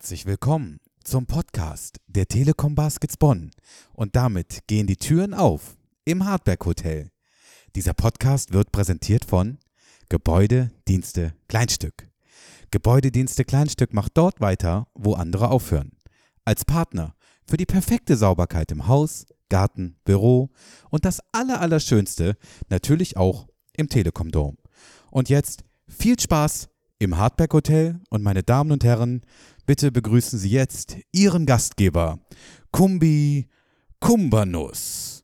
Herzlich willkommen zum Podcast der Telekom Baskets Bonn. Und damit gehen die Türen auf im Hardberg Hotel. Dieser Podcast wird präsentiert von Gebäude, Dienste, Kleinstück. Gebäudedienste Kleinstück macht dort weiter, wo andere aufhören. Als Partner für die perfekte Sauberkeit im Haus, Garten, Büro und das Allerallerschönste natürlich auch im Telekom Dome. Und jetzt viel Spaß im Hardback Hotel und meine Damen und Herren, bitte begrüßen Sie jetzt Ihren Gastgeber, Kumbi Kumbanus.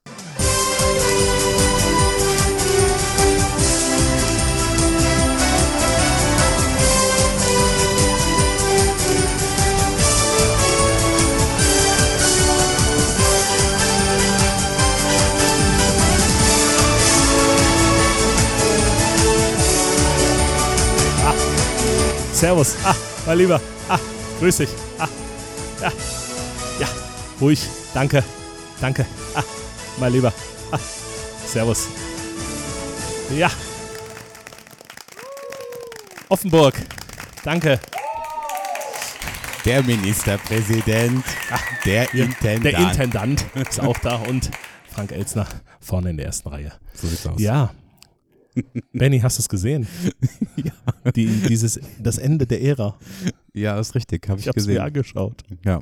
Servus. Ah, mein Lieber. Ah, grüß dich. Ah, ja. Ja, ruhig. Danke. Danke. Ah, mein Lieber. Ah, servus. Ja. Offenburg. Danke. Der Ministerpräsident, der Intendant. Der Intendant ist auch da und Frank Elzner vorne in der ersten Reihe. So sieht's aus. Ja. Benny, hast du es gesehen? ja. Die, dieses, das Ende der Ära. Ja, ist richtig, habe ich, Ich habe es mir gesehen. angeschaut. Ja.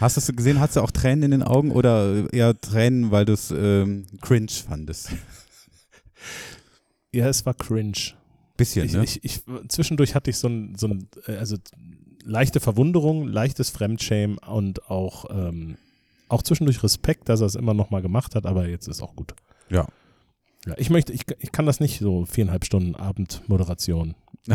Hast du es gesehen? Hast du auch Tränen in den Augen oder eher Tränen, weil du es ähm, cringe fandest? Ja, es war cringe. Bisschen, Ich, ne? ich, ich, zwischendurch hatte ich so ein, so ein äh, also leichte Verwunderung, leichtes Fremdschämen und auch, ähm, auch zwischendurch Respekt, dass er es immer noch mal gemacht hat, aber jetzt ist auch gut. Ja. Ja, ich möchte, ich, ich kann das nicht so viereinhalb Stunden Abendmoderation.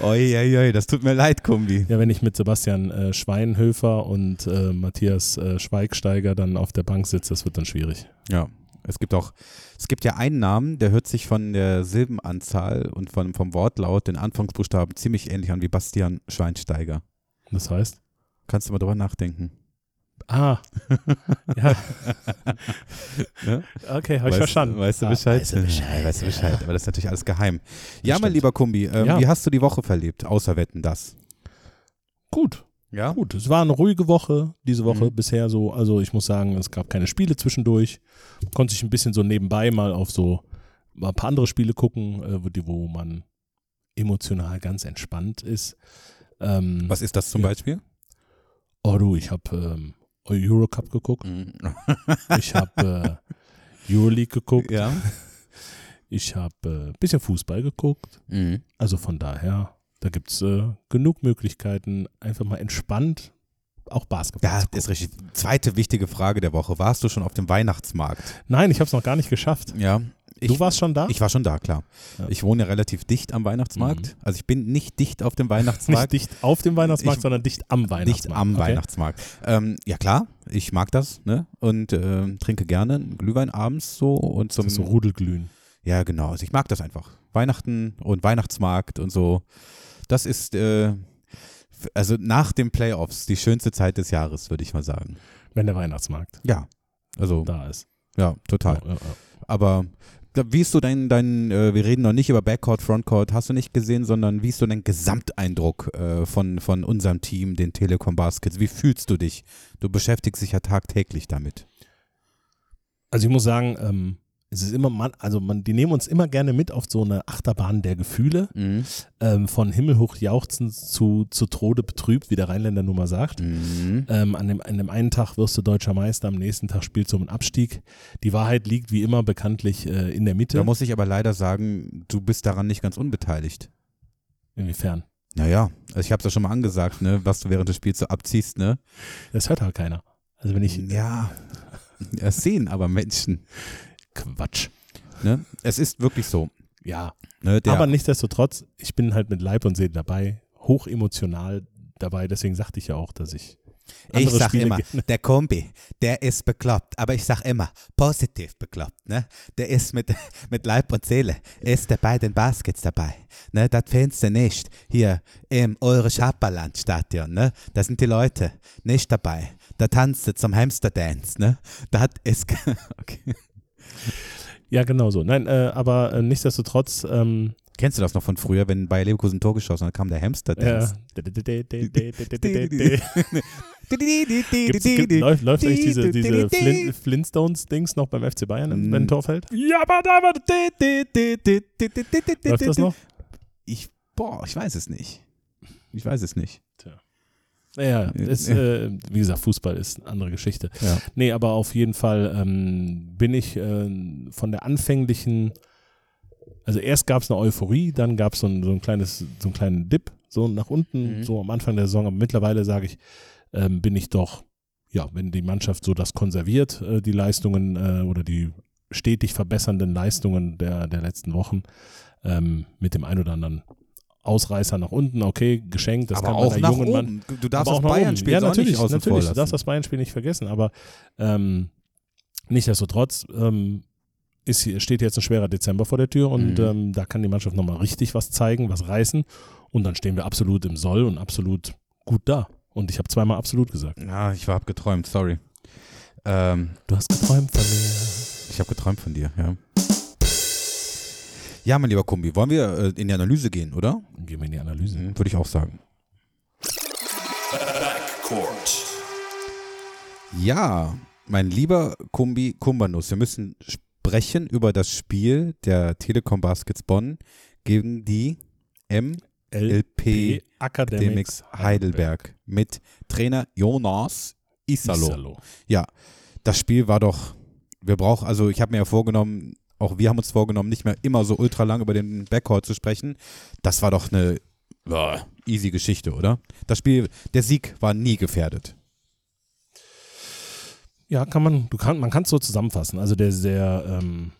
oi, oi, oi, das tut mir leid, Kumbi. Ja, wenn ich mit Sebastian äh, Schweinhöfer und äh, Matthias äh, Schweigsteiger dann auf der Bank sitze, das wird dann schwierig. Ja. Es gibt auch, es gibt ja einen Namen, der hört sich von der Silbenanzahl und von, vom Wortlaut, den Anfangsbuchstaben ziemlich ähnlich an wie Bastian Schweinsteiger. Das heißt? Kannst du mal drüber nachdenken. Ah. ja. Ne? Okay, habe ich verstanden. Weißt du Ah, Bescheid? Weißt du Bescheid. Weißt du Bescheid. Aber das ist natürlich alles geheim. Ja, mein stimmt. lieber Kumbi, ähm, Ja. wie hast du die Woche verlebt, außer Wetten das? Gut. Ja? Gut, es war eine ruhige Woche diese Woche Mhm. bisher so. Also ich muss sagen, es gab keine Spiele zwischendurch. Konnte sich ein bisschen so nebenbei mal auf so mal ein paar andere Spiele gucken, äh, wo man emotional ganz entspannt ist. Ähm, Was ist das zum Ja. Beispiel? Oh du, ich habe ähm, Eurocup geguckt. Mhm. Ich habe äh, Euroleague geguckt. ja. Ich habe ein äh, bisschen Fußball geguckt. Mhm. Also von daher, da gibt es äh, genug Möglichkeiten, einfach mal entspannt auch Basketball Ja, ist richtig. Zweite wichtige Frage der Woche. Warst du schon auf dem Weihnachtsmarkt? Nein, ich habe es noch gar nicht geschafft. Ja. Ich, du warst schon da? ich war schon da, klar. Ja. Ich wohne ja relativ dicht am Weihnachtsmarkt. Also ich bin nicht dicht auf dem nicht Weihnachtsmarkt. dicht auf dem Weihnachtsmarkt, Ich- sondern dicht am Weihnachtsmarkt. Nicht am okay. Weihnachtsmarkt. Ähm, ja klar, ich mag das, ne? Und ähm, trinke gerne Glühwein abends so und zum Das ist so Rudelglühen. Ja, genau. Also ich mag das einfach. Weihnachten und Weihnachtsmarkt und so. Das ist äh, also nach den Playoffs die schönste Zeit des Jahres, würde ich mal sagen. Wenn der Weihnachtsmarkt Ja. Also, da ist. ja, total. Ja, ja, ja. Aber wie ist so dein, dein äh, wir reden noch nicht über Backcourt, Frontcourt, hast du nicht gesehen, sondern wie ist so dein Gesamteindruck äh, von, von unserem Team, den Telekom Baskets? Wie fühlst du dich? Du beschäftigst dich ja tagtäglich damit. Also ich muss sagen, ähm, es ist immer, man, also man, die nehmen uns immer gerne mit auf so eine Achterbahn der Gefühle, Mhm. ähm, von himmelhoch jauchzend zu, zu Tode betrübt, wie der Rheinländer nun mal sagt. Mhm. Ähm, an, dem, an dem einen Tag wirst du deutscher Meister, am nächsten Tag spielst du um einen Abstieg. Die Wahrheit liegt wie immer bekanntlich äh, in der Mitte. Da muss ich aber leider sagen, du bist daran nicht ganz unbeteiligt. Inwiefern? Naja, also ich habe es ja schon mal angesagt, ne, was du während des Spiels so abziehst, ne? Das hört halt keiner. Also wenn ich, Ja, das sehen aber Menschen. Quatsch. Ne? Es ist wirklich so. Ja, Ne? Der, aber nichtsdestotrotz, ich bin halt mit Leib und Seele dabei, hoch emotional dabei, deswegen sagte ich ja auch, dass ich ich sag Spiele immer, gerne- der Kombi, der ist bekloppt, aber ich sag immer, positiv bekloppt, ne? Der ist mit, mit Leib und Seele, ist der bei den Baskets dabei, ne? Das findest du nicht hier im Eure-Schaperland-Stadion, ne? Da sind die Leute nicht dabei. Da tanzt du zum Hamster-Dance, ne? Das ist, okay. Ja, genau so. Nein, äh, aber äh, nichtsdestotrotz, ähm, Kennst du das noch von früher, wenn bei Leverkusen ein Tor geschossen hat, kam der Hamster Ja. Dance? Läuft, eigentlich diese, diese Flint, Flintstones-Dings noch beim FC Bayern, wenn ein Tor fällt? Ja, aber da war Läuft das noch? Ich, boah, ich weiß es nicht. Ich weiß es nicht. Ja, ist, äh, wie gesagt, Fußball ist eine andere Geschichte. Ja. Nee, aber auf jeden Fall ähm, bin ich äh, von der anfänglichen, also erst gab es eine Euphorie, dann gab es so ein, so ein kleines, so einen kleinen Dip, so nach unten, Mhm. so am Anfang der Saison, aber mittlerweile sage ich, ähm, bin ich doch, ja, wenn die Mannschaft so das konserviert, äh, die Leistungen äh, oder die stetig verbessernden Leistungen der, der letzten Wochen, ähm, mit dem ein oder anderen Ausreißer nach unten, okay, geschenkt, das aber kann auch der jungen Mann, oben. Du darfst das. Bayern-Spiel ja, natürlich, nicht natürlich, du darfst das Bayern-Spiel nicht vergessen, aber ähm, nichtsdestotrotz ähm, ist, hier- steht jetzt ein schwerer Dezember vor der Tür und Mhm. ähm, da kann die Mannschaft nochmal richtig was zeigen, was reißen und dann stehen wir absolut im Soll und absolut gut da. Und ich habe zweimal absolut gesagt. Ja, ich habe geträumt, sorry. Ähm, Du hast geträumt von mir. ich habe geträumt von dir, ja. Ja, mein lieber Kumbi, wollen wir äh, in die Analyse gehen, oder? Gehen wir in die Analyse. Mhm, Würde ich auch sagen. Backcourt. Ja, mein lieber Kumbi Kumbanus, wir müssen sprechen über das Spiel der Telekom Baskets Bonn gegen die MLP Academics Heidelberg mit Trainer Jonas Isalo. Isalo. Das Spiel war doch, wir brauchen, also ich habe mir ja vorgenommen, auch wir haben uns vorgenommen, nicht mehr immer so ultra lang über den Backcourt zu sprechen. Das war doch eine easy Geschichte, oder? Das Spiel, der Sieg war nie gefährdet. Ja, kann man, du kann, man kann es so zusammenfassen. Also der, der ähm,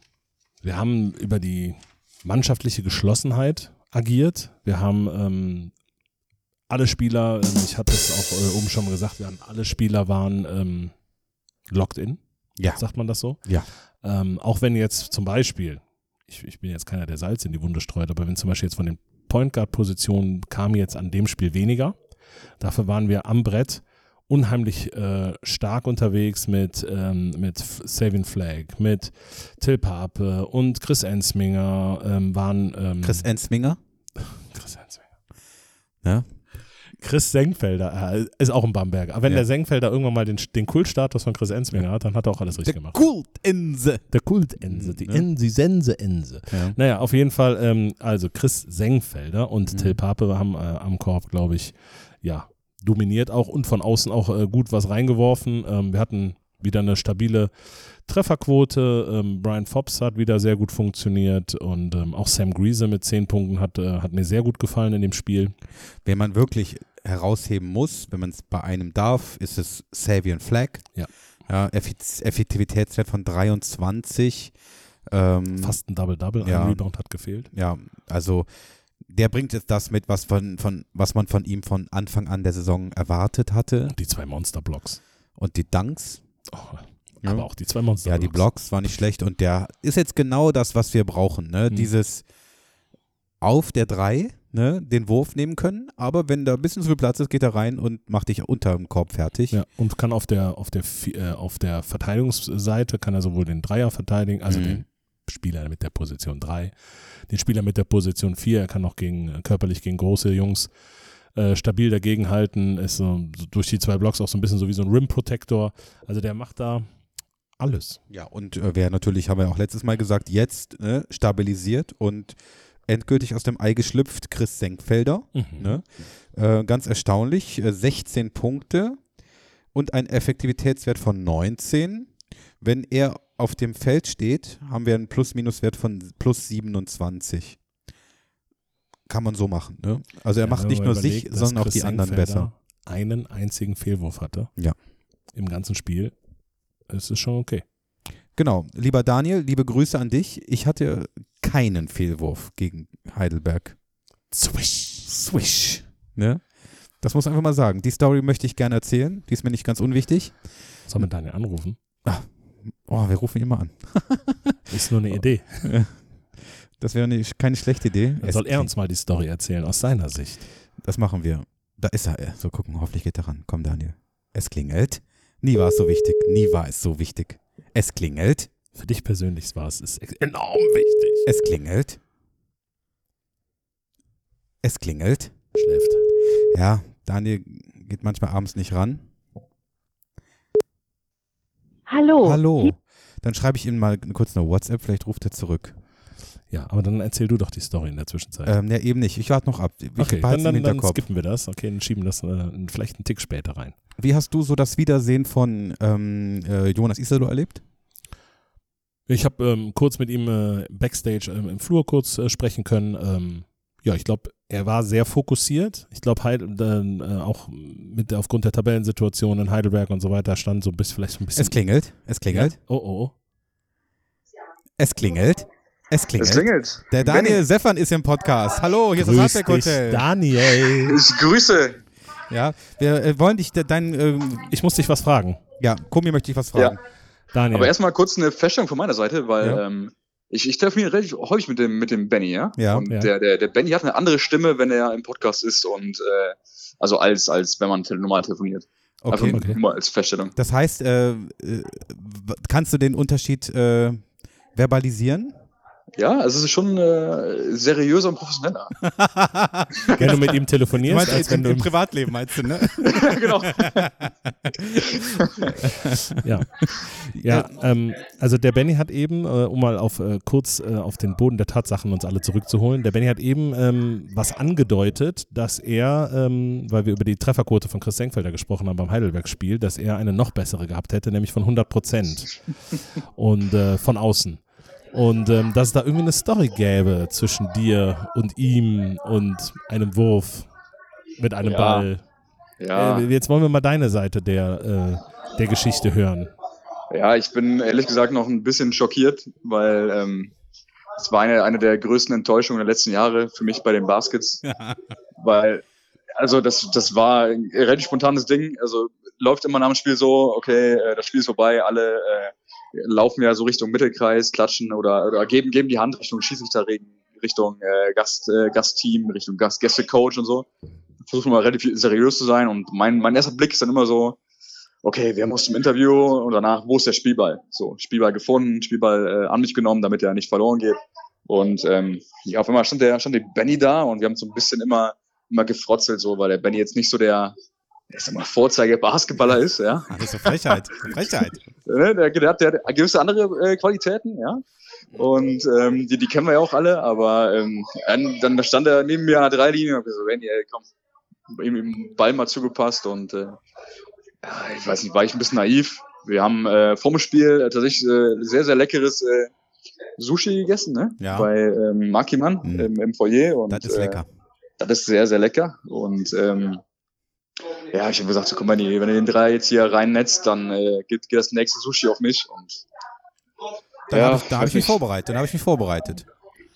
wir haben über die mannschaftliche Geschlossenheit agiert. Wir haben ähm, alle Spieler, ähm, ich hatte es auch äh, oben schon gesagt, wir haben alle Spieler waren ähm, locked in, Ja. sagt man das so? Ja. Ähm, auch wenn jetzt zum Beispiel, ich, ich bin jetzt keiner, der Salz in die Wunde streut, aber wenn zum Beispiel jetzt von den Point Guard Positionen kam jetzt an dem Spiel weniger, dafür waren wir am Brett unheimlich äh, stark unterwegs mit, ähm, mit Saving Flag, mit Till Pape und Chris Ensminger ähm, waren ähm, Chris Ensminger. Chris Ensminger. Ja. Chris Senkfelder äh, ist auch ein Bamberger. Aber wenn Ja. der Senkfelder irgendwann mal den, den Kultstatus von Chris Ensminger hat, dann hat er auch alles richtig gemacht. Kultense. Der Kultense, die Ja. Ense, Sense Ense. Ja. Naja, auf jeden Fall, ähm, also Chris Sengfelder und Mhm. Till Pape haben äh, am Korb, glaube ich, ja, dominiert auch und von außen auch äh, gut was reingeworfen. Ähm, wir hatten wieder eine stabile Trefferquote. Ähm, Brian Fobbs hat wieder sehr gut funktioniert und ähm, auch Sam Grease mit zehn Punkten hat, äh, hat mir sehr gut gefallen in dem Spiel. Wen man wirklich herausheben muss, wenn man es bei einem darf, ist es Savian Flag. Ja. ja Effiz Effektivitätswert von 23. Ähm, Fast ein Double-Double, Ja. ein Rebound hat gefehlt. Ja, also der bringt jetzt das mit, was, von, von, was man von ihm von Anfang an der Saison erwartet hatte. Und die zwei Monster-Blocks. Und die Dunks. Oh, Ja. Aber auch die zwei monster Ja, die Blocks waren nicht schlecht und der ist jetzt genau das, was wir brauchen. Ne? Mhm. Dieses auf der 3, ne? den Wurf nehmen können, aber wenn da ein bisschen zu viel Platz ist, geht er rein und macht dich unter dem Korb fertig. Ja, und kann auf der, auf der, äh, auf der Verteidigungsseite kann er sowohl den Dreier verteidigen, also Mhm. den Spieler mit der Position 3, den Spieler mit der Position 4, er kann auch gegen, körperlich gegen große Jungs äh, stabil dagegenhalten, ist so, so durch die zwei Blocks auch so ein bisschen so wie so ein Rim Protector. Also der macht da alles. Ja, und äh, wer natürlich, haben wir auch letztes Mal gesagt, jetzt ne, stabilisiert und endgültig aus dem Ei geschlüpft, Chris Senkfelder. Mhm. Ne? Äh, ganz erstaunlich, äh, 16 Punkte und ein Effektivitätswert von 19. Wenn er auf dem Feld steht, haben wir einen Plus-Minus-Wert von plus 27. Kann man so machen. Ne? Also er Ja, macht nicht nur überlegt, sich, sondern auch die anderen besser. einen einzigen Fehlwurf hatte. Ja. Im ganzen Spiel. Es ist schon okay. Genau. Lieber Daniel, liebe Grüße an dich. Ich hatte keinen Fehlwurf gegen Heidelberg. Swish. Swish. Ne? Das muss man einfach mal sagen. Die Story möchte ich gerne erzählen. Die ist mir nicht ganz unwichtig. Sollen wir Daniel anrufen? Oh, wir rufen ihn immer an. Ist nur eine Idee. Das wäre eine, keine schlechte Idee. Dann soll er uns mal die Story erzählen aus seiner Sicht. Das machen wir. Da ist er. So gucken, hoffentlich geht er ran. Komm, Daniel. Es klingelt. Nie war es so wichtig. Nie war es so wichtig. Es klingelt. Für dich persönlich war es ist enorm wichtig. Es klingelt. Es klingelt. Schläft. Ja, Daniel geht manchmal abends nicht ran. Hallo. Hallo. Dann schreibe ich ihm mal kurz eine WhatsApp, vielleicht ruft er zurück. Ja, aber dann erzähl du doch die Story in der Zwischenzeit. Ähm, ja, eben nicht. Ich warte noch ab. Ich okay, dann, im dann, dann skippen wir das. Okay, dann schieben das äh, vielleicht einen Tick später rein. Wie hast du so das Wiedersehen von ähm, äh, Jonas Isalo erlebt? Ich habe ähm, kurz mit ihm äh, backstage ähm, im Flur kurz äh, sprechen können. Ähm, ja, ich glaube, er war sehr fokussiert. Ich glaube, äh, auch mit aufgrund der Tabellensituation in Heidelberg und so weiter stand so ein bisschen vielleicht so ein bisschen. Es klingelt. Es klingelt. Ja? Oh oh. Es klingelt. Es klingelt. Es klingelt. Der Daniel Seffern ist im Podcast. Hallo, hier ist das Grüß Hardback Hotel. Daniel. Ich grüße. Ja, wir äh, wollen dich de- dein ähm, Ich muss dich was fragen. ja, Komi möchte ich was fragen. Daniel. Aber erstmal kurz eine Feststellung von meiner Seite, weil Ja. ähm, ich, ich telefoniere relativ häufig mit dem, mit dem Benny, ja? Ja. Und Ja. Der, der, der Benny hat eine andere Stimme, wenn er im Podcast ist und äh, also als, als wenn man normal telefoniert. Okay. Einfach Okay. nur als Feststellung. Das heißt, äh, äh, kannst du den Unterschied äh, verbalisieren? Ja, also es ist schon äh, seriöser und professioneller. wenn du mit ihm telefonierst, meinst, als wenn du im Privatleben meinst du, ne? genau. Ja, ja ähm, also der Benny hat eben, äh, um mal auf äh, kurz äh, auf den Boden der Tatsachen uns alle zurückzuholen, der Benny hat eben ähm, was angedeutet, dass er, ähm, weil wir über die Trefferquote von Chris Senkfelder gesprochen haben beim Heidelberg-Spiel, dass er eine noch bessere gehabt hätte, nämlich von 100 Prozent und äh, von außen. Und ähm, dass es da irgendwie eine Story gäbe zwischen dir und ihm und einem Wurf mit einem Ja. Ball. Ja. Äh, jetzt wollen wir mal deine Seite der, äh, der Geschichte hören. Ja, ich bin ehrlich gesagt noch ein bisschen schockiert, weil ähm, es war eine, eine der größten Enttäuschungen der letzten Jahre für mich bei den Baskets. weil, also das, das war ein relativ spontanes Ding. Also läuft immer nach dem Spiel so, okay, äh, das Spiel ist vorbei, alle äh, laufen ja so Richtung Mittelkreis, klatschen oder, oder geben, geben die Hand Richtung Schiedsrichterregen, Richtung äh, Gast, äh, Gastteam, Richtung Gast, Gästecoach und so. Versuchen mal relativ seriös zu sein und mein, mein erster Blick ist dann immer so, okay, wir mussten im Interview und danach, wo ist der Spielball? So, Spielball gefunden, Spielball äh, an mich genommen, damit er nicht verloren geht. Und ähm, ja, auf einmal stand der, stand der Benny da und wir haben so ein bisschen immer, immer gefrotzelt, so, weil der Benny jetzt nicht so der, ich sag mal, Vorzeige-Basketballer ist, ja. Ist eine Frechheit. Frechheit. Ne, der, der, hat, der hat gewisse andere äh, Qualitäten, ja. Und ähm, die, die kennen wir ja auch alle, aber ähm, dann, stand er neben mir an der Dreilinie und hab gesagt, Benny, ey, komm, ihm im Ball mal zugepasst und äh, ja, ich weiß nicht, war ich ein bisschen naiv. Wir haben äh, vorm Spiel äh, tatsächlich äh, sehr, sehr leckeres äh, Sushi gegessen, ne? Ja. Bei ähm, Makiman Mhm. im, im Foyer. Und, Das ist lecker. Äh, das ist sehr, sehr lecker. Und ähm, ja, ich habe gesagt, so, guck mal, die- wenn du den drei jetzt hier reinnetzt, dann äh, geht, geht das nächste Sushi auf mich. Und Da ja, habe ich, da hab ich mich vorbereitet. Da habe ich mich vorbereitet.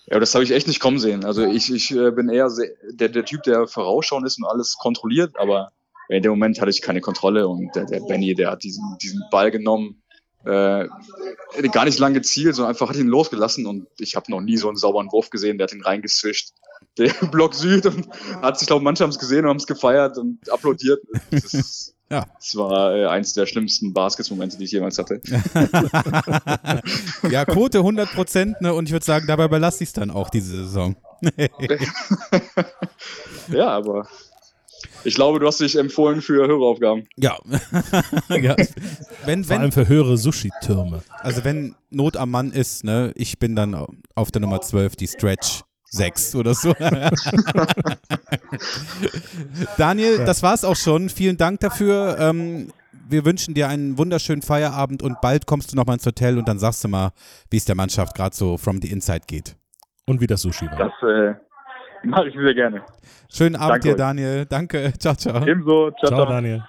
Ja, das habe ich echt nicht kommen sehen. Also ich, ich äh, bin eher sehr, der, der Typ, der vorausschauend ist und alles kontrolliert, aber in dem Moment hatte ich keine Kontrolle und der, der Benny, der hat diesen, diesen Ball genommen, äh, gar nicht lang gezielt, sondern einfach hat ihn losgelassen und ich habe noch nie so einen sauberen Wurf gesehen, der hat ihn reingeswischt. Der Block Süd und hat sich, glaube manche haben es gesehen und haben es gefeiert und applaudiert. Das, ist, Ja. das war äh, eins der schlimmsten Baskets-Momente, die ich jemals hatte. ja, Quote 100 Prozent, ne? Und ich würde sagen, dabei belasse ich es dann auch diese Saison. Ja, aber ich glaube, du hast dich empfohlen für Höraufgaben. Ja. ja. Wenn, Vor allem für höhere Sushi-Türme. also wenn Not am Mann ist, ne, ich bin dann auf der Nummer 12, die Stretch 6 oder so. Daniel, das war's auch schon. Vielen Dank dafür. Ähm, wir wünschen dir einen wunderschönen Feierabend und bald kommst du nochmal ins Hotel und dann sagst du mal, wie es der Mannschaft gerade so from the inside geht. Und wie das Sushi war. Das äh, mache ich sehr gerne. Schönen Abend Danke dir, euch. Daniel. Danke. Ciao, ciao. Ebenso. Ciao, Ciao, ciao. Daniel.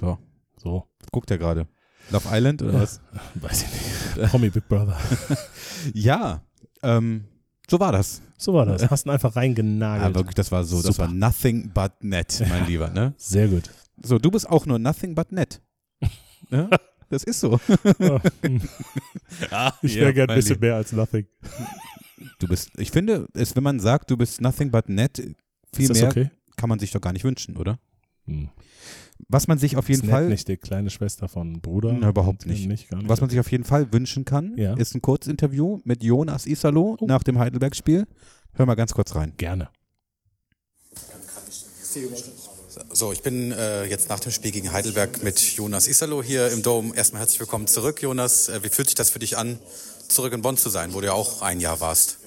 So, So, guckt er gerade. Love Island oder was? weiß ich nicht. Promi Big Brother. Ja, ähm, so war das. So war das. Hast ihn einfach Ja, reingenagelt. wirklich, das war so, das Super. war nothing but net, mein Lieber, ne? Sehr gut. So, du bist auch nur nothing but net. ne? Das ist so. ich Ja, wäre gern mein ein bisschen Lieber. mehr als nothing. Du bist, ich finde, es, wenn man sagt, du bist nothing but net, viel Ist das mehr okay? kann man sich doch gar nicht wünschen, oder? Hm. Was man sich auf jeden ist Fall. nicht die kleine Schwester von Bruder? Na, überhaupt nicht. nicht, gar nicht. Was man sich auf jeden Fall wünschen kann, Ja. ist ein Kurzinterview mit Jonas Isalo Oh. nach dem Heidelberg-Spiel. Hör mal ganz kurz rein. Gerne. So, ich bin äh, jetzt nach dem Spiel gegen Heidelberg mit Jonas Isalo hier im Dom. Erstmal herzlich willkommen zurück, Jonas. Äh, wie fühlt sich das für dich an, zurück in Bonn zu sein, wo du ja auch ein Jahr warst?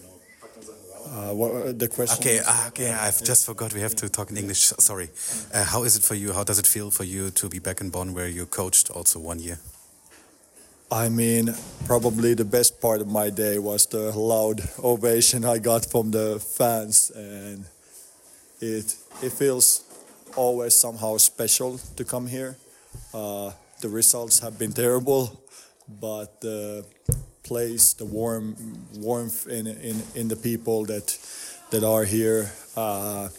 Uh, what, uh, the question? Okay, ah, okay, I've just forgot. We have to talk in English. Sorry. Uh, how is it for you? How does it feel for you to be back in Bonn, where you coached also one year? I mean, probably the best part of my day was the loud ovation I got from the fans, and it it feels always somehow special to come here. Uh, the results have been terrible, but the place, the warm warmth in in, in the people that that are here, uh,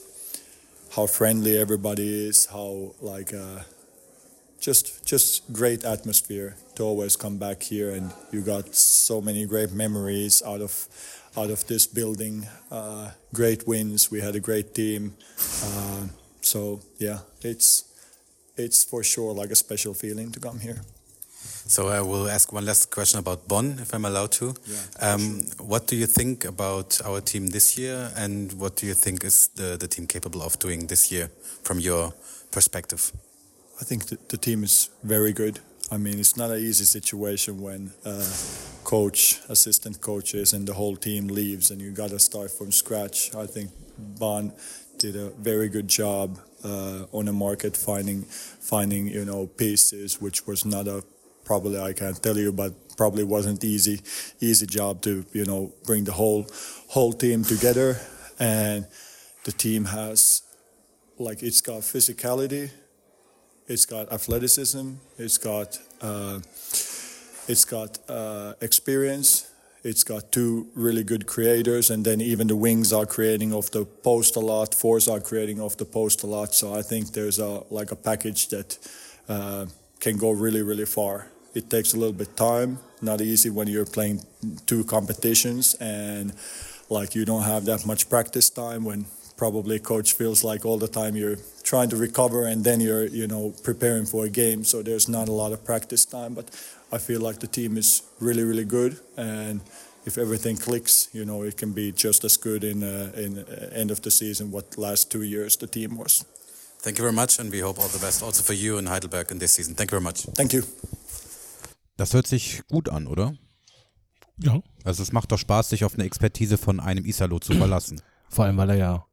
how friendly everybody is, how like. Uh, just just great atmosphere to always come back here. And you got so many great memories out of out of this building uh, great wins. We had a great team. Uh, so yeah it's it's for sure like a special feeling to come here So I will ask one last question about Bonn, if I'm allowed to. Yeah, um, What do you think about our team this year, and what do you think is the, the team capable of doing this year from your perspective? I think the, the team is very good. I mean, it's not an easy situation when uh, coach, assistant coaches, and the whole team leaves, and you got to start from scratch. I think Ban did a very good job uh, on the market finding, finding you know pieces, which was not a probably I can't tell you, but probably wasn't easy, easy job to you know bring the whole whole team together, and the team has like it's got physicality it's got athleticism. It's got uh, it's got uh, experience. It's got two really good creators, and then even the wings are creating off the post a lot. Fours are creating off the post a lot. So I think there's a like a package that uh, can go really really far. It takes a little bit time. Not easy when you're playing two competitions and like you don't have that much practice time when probably coach feels like all the time you're trying to recover and then you're you know preparing for a game so there's not a lot of practice time but i feel like the team is really really good and if everything clicks you know it can be just as good in uh, in uh, end of the season what last two years the team was Thank you very much, and we hope all the best also for you in Heidelberg in this season. Thank you very much. thank you Das hört sich gut an, oder? Ja. Also es macht doch Spaß, sich auf eine Expertise von einem Isalo zu verlassen. Vor allem, weil er ja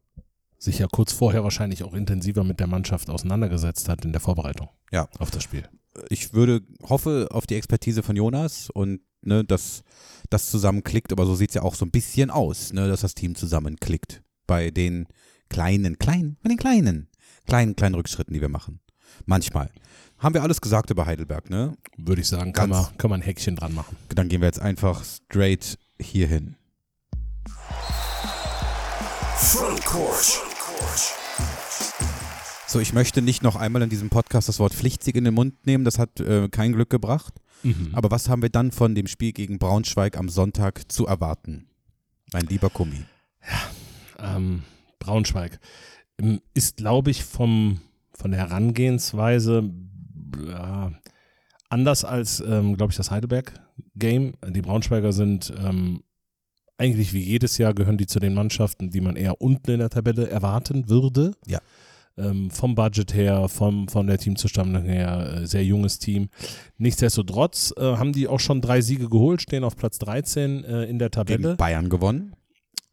sich ja kurz vorher wahrscheinlich auch intensiver mit der Mannschaft auseinandergesetzt hat in der Vorbereitung Ja. auf das Spiel. Ich würde hoffe auf die Expertise von Jonas und ne, dass das zusammen klickt, aber so sieht es ja auch so ein bisschen aus, ne, dass das Team zusammenklickt. Bei den kleinen, kleinen, bei den kleinen, kleinen, kleinen Rückschritten, die wir machen. Manchmal. Haben wir alles gesagt über Heidelberg, ne? Würde ich sagen, kann man, kann man ein Häkchen dran machen. Dann gehen wir jetzt einfach straight hierhin. So, ich möchte nicht noch einmal in diesem Podcast das Wort Pflichtsieg in den Mund nehmen, das hat äh, kein Glück gebracht. Mhm. Aber was haben wir dann von dem Spiel gegen Braunschweig am Sonntag zu erwarten? Mein lieber Kummi. ähm, Braunschweig ähm, ist, glaube ich, vom, von der Herangehensweise ja, anders als, ähm, glaube ich, das Heidelberg-Game. Die Braunschweiger sind ähm, eigentlich wie jedes Jahr gehören die zu den Mannschaften, die man eher unten in der Tabelle erwarten würde. Ja. Ähm, vom Budget her, vom, von der Teamzusammenhang her, äh, sehr junges Team. Nichtsdestotrotz äh, haben die auch schon drei Siege geholt, stehen auf Platz 13 äh, in der Tabelle. Gegen Bayern gewonnen.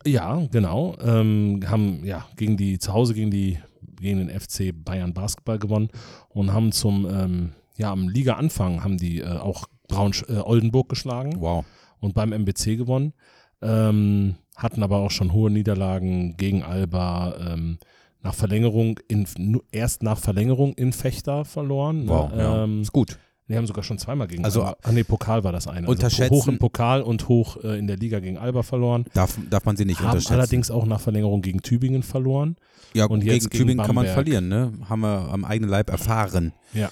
Ja, genau. Ähm, haben ja gegen die zu Hause gegen die gegen den FC Bayern Basketball gewonnen und haben zum ähm, ja am Liga-Anfang haben die äh, auch Braunsch äh, Oldenburg geschlagen Wow. und beim MBC gewonnen. Ähm, hatten aber auch schon hohe Niederlagen gegen Alba. Ähm, nach Verlängerung in erst nach Verlängerung in Fechter verloren. Wow. Ne? ja. Ähm, Ist gut. Die haben sogar schon zweimal gegen Also, Alba. Ach nee, Pokal war das eine. unterschätzen- Also hoch im Pokal und hoch äh, in der Liga gegen Alba verloren Darf, darf man sie nicht haben unterschätzen. allerdings auch nach Verlängerung gegen Tübingen verloren. ja, und gegen jetzt gegen Tübingen kann man Bamberg. verlieren, ne? Haben wir am eigenen Leib erfahren. Ja.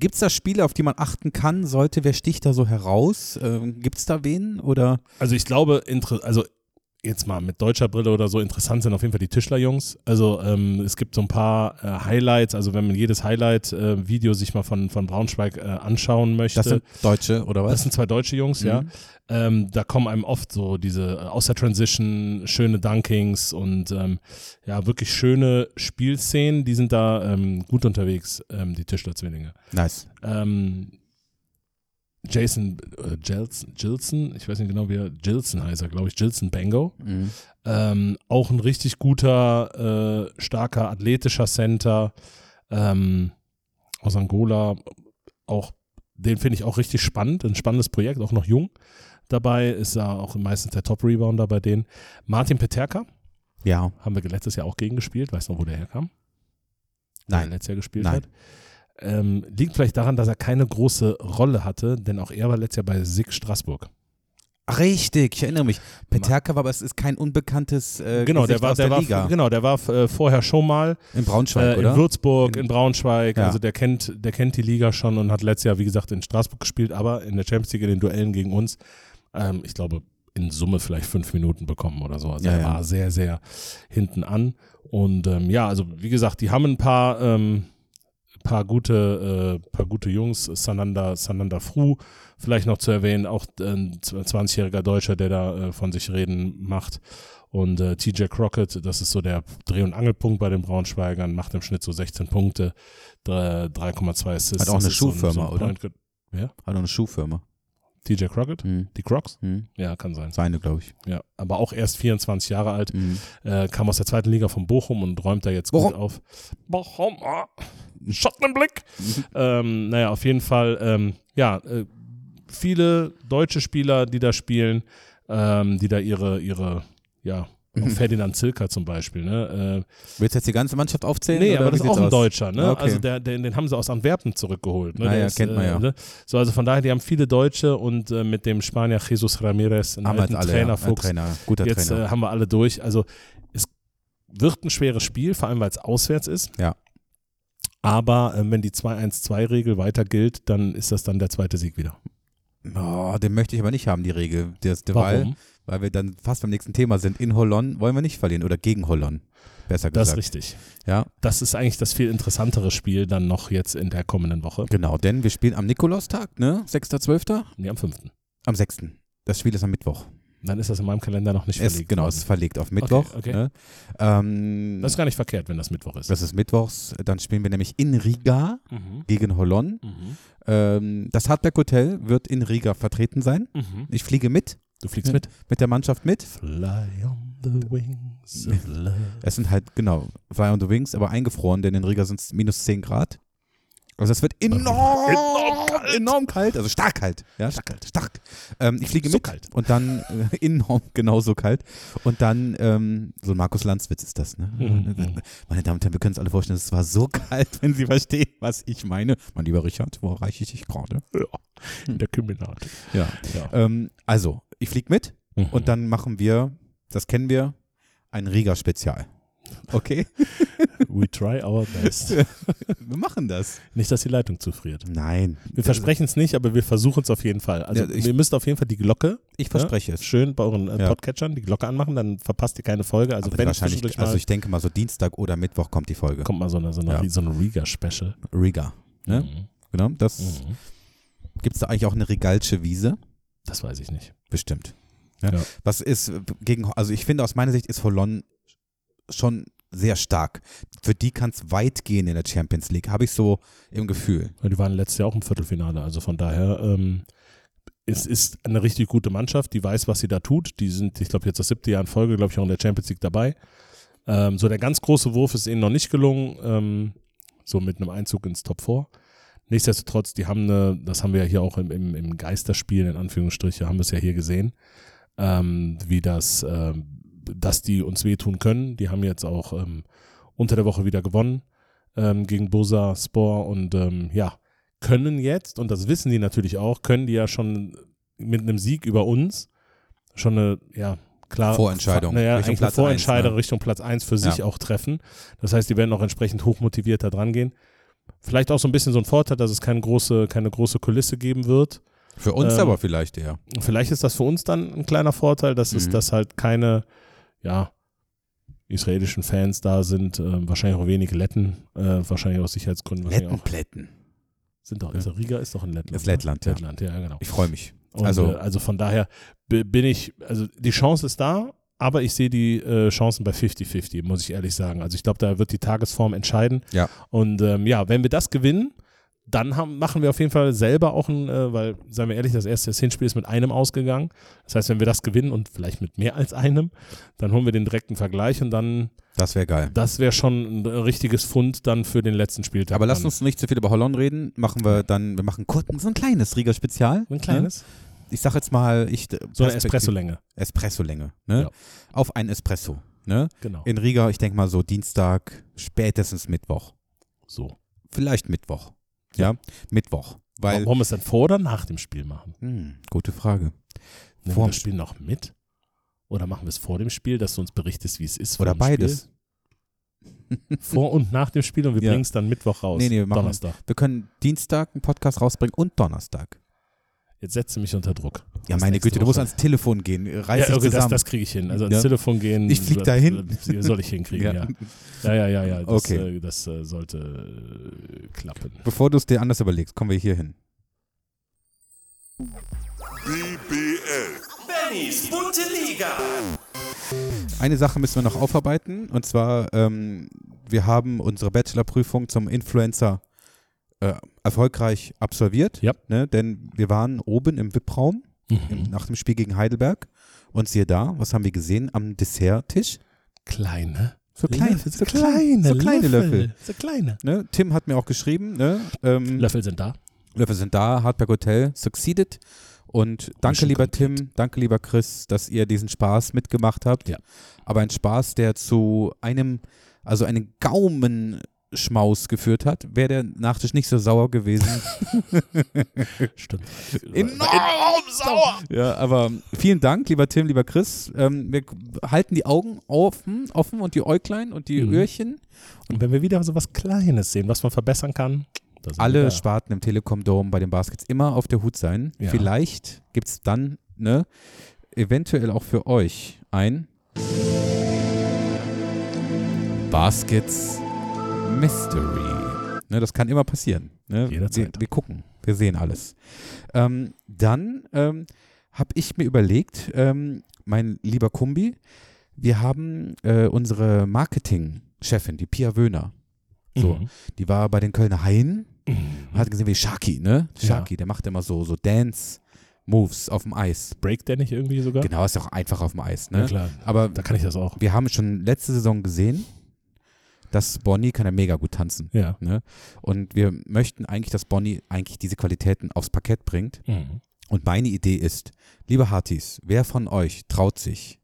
Gibt es da Spiele, auf die man achten kann, sollte? Wer sticht da so heraus? Ähm, Gibt es da wen? Oder Also ich glaube, also jetzt mal mit deutscher Brille oder so interessant sind auf jeden Fall die Tischlerjungs. Also ähm, es gibt so ein paar äh, Highlights, also wenn man jedes Highlight-Video äh, sich mal von, von Braunschweig äh, anschauen möchte. Das sind Deutsche oder was? Das sind zwei deutsche Jungs, mhm. ja. Ähm, da kommen einem oft so diese äh, aus der Transition schöne Dunkings und ähm, ja, wirklich schöne Spielszenen, die sind da ähm, gut unterwegs, ähm, die Tischler-Zwillinge. Nice. Jason äh, Gilson, Gilson, ich weiß nicht genau, wie er, Gilson heißt er, glaube ich, Gilson Bango. Mhm. Ähm, auch ein richtig guter, äh, starker, athletischer Center ähm, aus Angola. Auch, den finde ich auch richtig spannend, ein spannendes Projekt, auch noch jung. Dabei ist er auch meistens der Top-Rebounder bei denen. Martin Peterka. Ja. Haben wir letztes Jahr auch gegen gespielt. Weißt du noch, wo der herkam? Nein. Der letztes Jahr gespielt Nein. hat. Ähm, liegt vielleicht daran, dass er keine große Rolle hatte, denn auch er war letztes Jahr bei SIG Straßburg. Richtig, ich erinnere mich. Peterka war, aber es ist kein unbekanntes äh, genau, Gesicht der war, aus der der war, Liga. Genau, der war äh, vorher schon mal In Braunschweig, äh, oder? in Würzburg, In- in, Braunschweig. Ja. Also der kennt, der kennt die Liga schon und hat letztes Jahr, wie gesagt, in Straßburg gespielt, aber in der Champions League in den Duellen gegen uns, ähm, ich glaube, in Summe vielleicht fünf Minuten bekommen oder so. Also Ja, er ja. war sehr, sehr hinten an. Und ähm, ja, also wie gesagt, die haben ein paar, ähm, paar gute, äh, paar gute Jungs, Sananda, Sananda Fru, vielleicht noch zu erwähnen, auch ein 20-jähriger Deutscher, der da äh, von sich reden macht. Und äh, TJ Crockett, das ist so der Dreh- und Angelpunkt bei den Braunschweigern, macht im Schnitt so 16 Punkte, drei- 3,2 Assists. Hat auch eine ist so ein- Schuhfirma, so ein oder? Guard. Hat auch eine Schuhfirma. TJ Crockett? Mhm. Die Crocs? Mhm. Ja, kann sein. Seine, glaube ich. Ja, aber auch erst 24 Jahre alt, Mhm. äh, kam aus der zweiten Liga von Bochum und räumt da jetzt Bochum. gut auf. Bochum, ah, Schatten im Blick. Mhm. Ähm, naja, auf jeden Fall, ähm, ja, äh, viele deutsche Spieler, die da spielen, ähm, die da ihre, ihre, ja, auch Mhm. Ferdinand Zilker zum Beispiel, ne? Äh, Willst du jetzt die ganze Mannschaft aufzählen? nee, aber das ist auch ein aus? Deutscher, ne? Okay. Also der, der, den haben sie aus Antwerpen zurückgeholt. Ne? Ah Der ja, kennt man ja. Ne? So, also von daher, die haben viele Deutsche und äh, mit dem Spanier Jesus Ramirez, einen Haben alten jetzt alle, ja. Ein Trainerfuchs, Trainer, guter Jetzt Trainer. äh, haben wir alle durch. Also es wird ein schweres Spiel, vor allem weil es auswärts ist. Ja. Aber äh, wenn die 2-1-2-Regel weiter gilt, dann ist das dann der zweite Sieg wieder. oh, den möchte ich aber nicht haben, die Regel. Das, weil, Warum? weil wir dann fast beim nächsten Thema sind. In Hollon wollen wir nicht verlieren oder gegen Hollon. Besser Das ist gesagt. richtig. Ja, Das ist eigentlich das viel interessantere Spiel dann noch jetzt in der kommenden Woche. genau. Denn wir spielen am Nikolaustag, ne? 6.12. Nee, am 5. Am 6. Das Spiel ist am Mittwoch. Dann ist das in meinem Kalender noch nicht Es, verlegt. genau, worden. es ist verlegt auf Mittwoch. okay. Ne? Ähm, das ist gar nicht verkehrt, wenn das Mittwoch ist. das ist Mittwochs. Dann spielen wir nämlich in Riga mhm. gegen Hollon. Mhm. Ähm, das Hardback Hotel wird in Riga vertreten sein. Mhm. Ich fliege mit, Du fliegst mit. mit der Mannschaft mit. Fly on the wings of love. Es sind halt, genau, Fly on the Wings, aber eingefroren, denn in Riga sind es minus 10 Grad. Also es wird enorm, Enorm kalt. enorm kalt, also stark kalt. Ja, stark kalt. Stark. Ähm, ich fliege So mit kalt. und dann äh, enorm genauso kalt. Und dann, ähm, so ein Markus Lanzwitz ist das, ne? Mhm. Meine Damen und Herren, wir können uns alle vorstellen, es war so kalt, wenn Sie verstehen, was ich meine. Mein lieber Richard, wo erreiche ich dich gerade? In der Kriminate. Ja. Ja. Ähm, also, ich fliege mit Mhm. und dann machen wir, das kennen wir, ein Riga-Spezial. Okay? We try our best. wir machen das. Nicht, dass die Leitung zufriert. Nein. Wir versprechen es nicht, aber wir versuchen es auf jeden Fall. Also Ja, ich- ihr müsst auf jeden Fall die Glocke, Ich verspreche es. schön bei euren äh. Podcatchern, die Glocke anmachen, dann verpasst ihr keine Folge. Also Aber wenn wahrscheinlich, zwischendurch mal also ich denke mal so Dienstag oder Mittwoch kommt die Folge. kommt mal so eine, so eine, Ja. so eine Riga-Special. Riga. Ne? Mhm. Genau. Das Mhm. gibt es da eigentlich auch eine Rigalsche Wiese? Das weiß ich nicht. Bestimmt. Ja. Was ist gegen, also ich finde aus meiner Sicht ist Holon schon sehr stark. Für die kann es weit gehen in der Champions League, habe ich so im Gefühl. Ja, Die waren letztes Jahr auch im Viertelfinale. Also von daher, ähm, es ist eine richtig gute Mannschaft, die weiß, was sie da tut. Die sind, ich glaube, jetzt das siebte Jahr in Folge, glaube ich, auch in der Champions League dabei. Ähm, so der ganz große Wurf ist ihnen noch nicht gelungen, ähm, so mit einem Einzug ins Top 4. Nichtsdestotrotz, die haben eine, das haben wir ja hier auch im, im, im Geisterspiel, in Anführungsstriche, haben wir es ja hier gesehen, ähm, wie das, ähm, dass die uns wehtun können. Die haben jetzt auch ähm, unter der Woche wieder gewonnen ähm, gegen Bosa Spor und ähm, ja, können jetzt, und das wissen die natürlich auch, können die ja schon mit einem Sieg über uns schon eine, ja, klar. Vorentscheidung Naja, Richtung Platz Vorentscheidung eins, ne? Richtung Platz 1 für sich Ja. auch treffen. Das heißt, die werden auch entsprechend hochmotiviert da dran gehen. Vielleicht auch so ein bisschen so ein Vorteil, dass es keine große, keine große Kulisse geben wird. Für uns Ähm, aber vielleicht eher. Vielleicht ist das für uns dann ein kleiner Vorteil, dass es Mhm. dass halt keine, ja, israelischen Fans da sind, äh, wahrscheinlich auch wenige Letten, äh, wahrscheinlich aus Sicherheitsgründen. wahrscheinlich auch- Lettenplätten. Sind doch, also Riga ist doch in Lettland. Ist Lettland, ne? ja. Lettland, ja, genau. Ich freue mich. Und, also- also, also von daher bin ich, also die Chance ist da, aber ich sehe die äh, Chancen bei 50-50, muss ich ehrlich sagen. Also ich glaube, da wird die Tagesform entscheiden. Ja. Und ähm, ja, wenn wir das gewinnen, dann haben, machen wir auf jeden Fall selber auch ein, äh, weil, seien wir ehrlich, das erste Hinspiel ist mit einem ausgegangen. Das heißt, wenn wir das gewinnen und vielleicht mit mehr als einem, dann holen wir den direkten Vergleich und dann, Das wäre geil. das wäre schon ein richtiges Fund dann für den letzten Spieltag. Aber lass uns nicht zu viel über Holland reden. Machen wir dann, wir machen kurz so ein kleines Riga-Spezial. ein kleines, Ne? Ich sag jetzt mal, ich. so eine Espresso-Länge. Espresso-Länge. Ne? Ja. Auf ein Espresso. Ne? Genau. In Riga, ich denke mal so Dienstag, spätestens Mittwoch. So. Vielleicht Mittwoch. Ja, Mittwoch. Weil, Wollen wir es dann vor oder nach dem Spiel machen? hm, gute Frage. Nehmen wir Vorm das Spiel noch mit? Oder machen wir es vor dem Spiel, dass du uns berichtest, wie es ist? vor Oder beides. Vor und nach dem Spiel und wir Ja. bringen es dann Mittwoch raus. Nee, nee, wir machen- Donnerstag. Wir können Dienstag einen Podcast rausbringen und Donnerstag. Jetzt setze mich unter Druck. Ja, meine Güte, du musst Woche. ans Telefon gehen. Reiß Ja, okay, das, zusammen. das kriege ich hin. Also ans Ja. Telefon gehen. Ich flieg soll- dahin. Soll ich hinkriegen, Ja. ja. Ja, ja, ja, ja. Das, Okay. äh, das äh, sollte äh, klappen. Bevor du es dir anders überlegst, kommen wir hier hin. BBL. Bennys bunte Liga. Eine Sache müssen wir noch aufarbeiten und zwar, ähm, wir haben unsere Bachelorprüfung zum Influencer äh, erfolgreich absolviert, Ja. ne, denn wir waren oben im VIP-Raum Mhm. nach dem Spiel gegen Heidelberg und siehe da, was haben wir gesehen am Desserttisch? Kleine. So kleine, Löffel, so kleine, so kleine Löffel. So kleine. Ne? Tim hat mir auch geschrieben, ne? ähm, Löffel sind da. Löffel sind da, Hardberg Hotel succeeded. Und danke, lieber complete. Tim, danke, lieber Chris, dass ihr diesen Spaß mitgemacht habt. Ja. Aber ein Spaß, der zu einem, also einen Gaumenschmaus geführt hat, wäre der Nachtisch nicht so sauer gewesen. Stimmt. Enorm sauer! Ja, aber vielen Dank, lieber Tim, lieber Chris. Ähm, wir halten die Augen offen, offen und die Äuglein und die Mhm. Öhrchen. Und wenn wir wieder so was Kleines sehen, was man verbessern kann, alle. Sparten im Telekom Dome bei den Baskets immer auf der Hut sein. Ja. Vielleicht gibt es dann, ne, eventuell auch für euch ein Baskets Mystery. Ne, das kann immer passieren. Ne? Wir, Jederzeit. wir gucken, wir sehen alles. Ähm, dann ähm, habe ich mir überlegt, ähm, mein lieber Kumbi, wir haben äh, unsere Marketingchefin, die Pia Wöhner. So, Mhm. die war bei den Kölner Haien man hat gesehen, wie Shaki, ne? Ja. Shaki, der macht immer so, so Dance-Moves auf dem Eis. Break der nicht irgendwie sogar? Genau, ist auch einfach auf dem Eis, ne? Ja, klar. Aber Da kann ich das auch. wir haben schon letzte Saison gesehen, dass Bonnie kann ja mega gut tanzen. Ja. Ne? Und wir möchten eigentlich, dass Bonnie eigentlich diese Qualitäten aufs Parkett bringt. Mhm. Und meine Idee ist, liebe Hartis, wer von euch traut sich,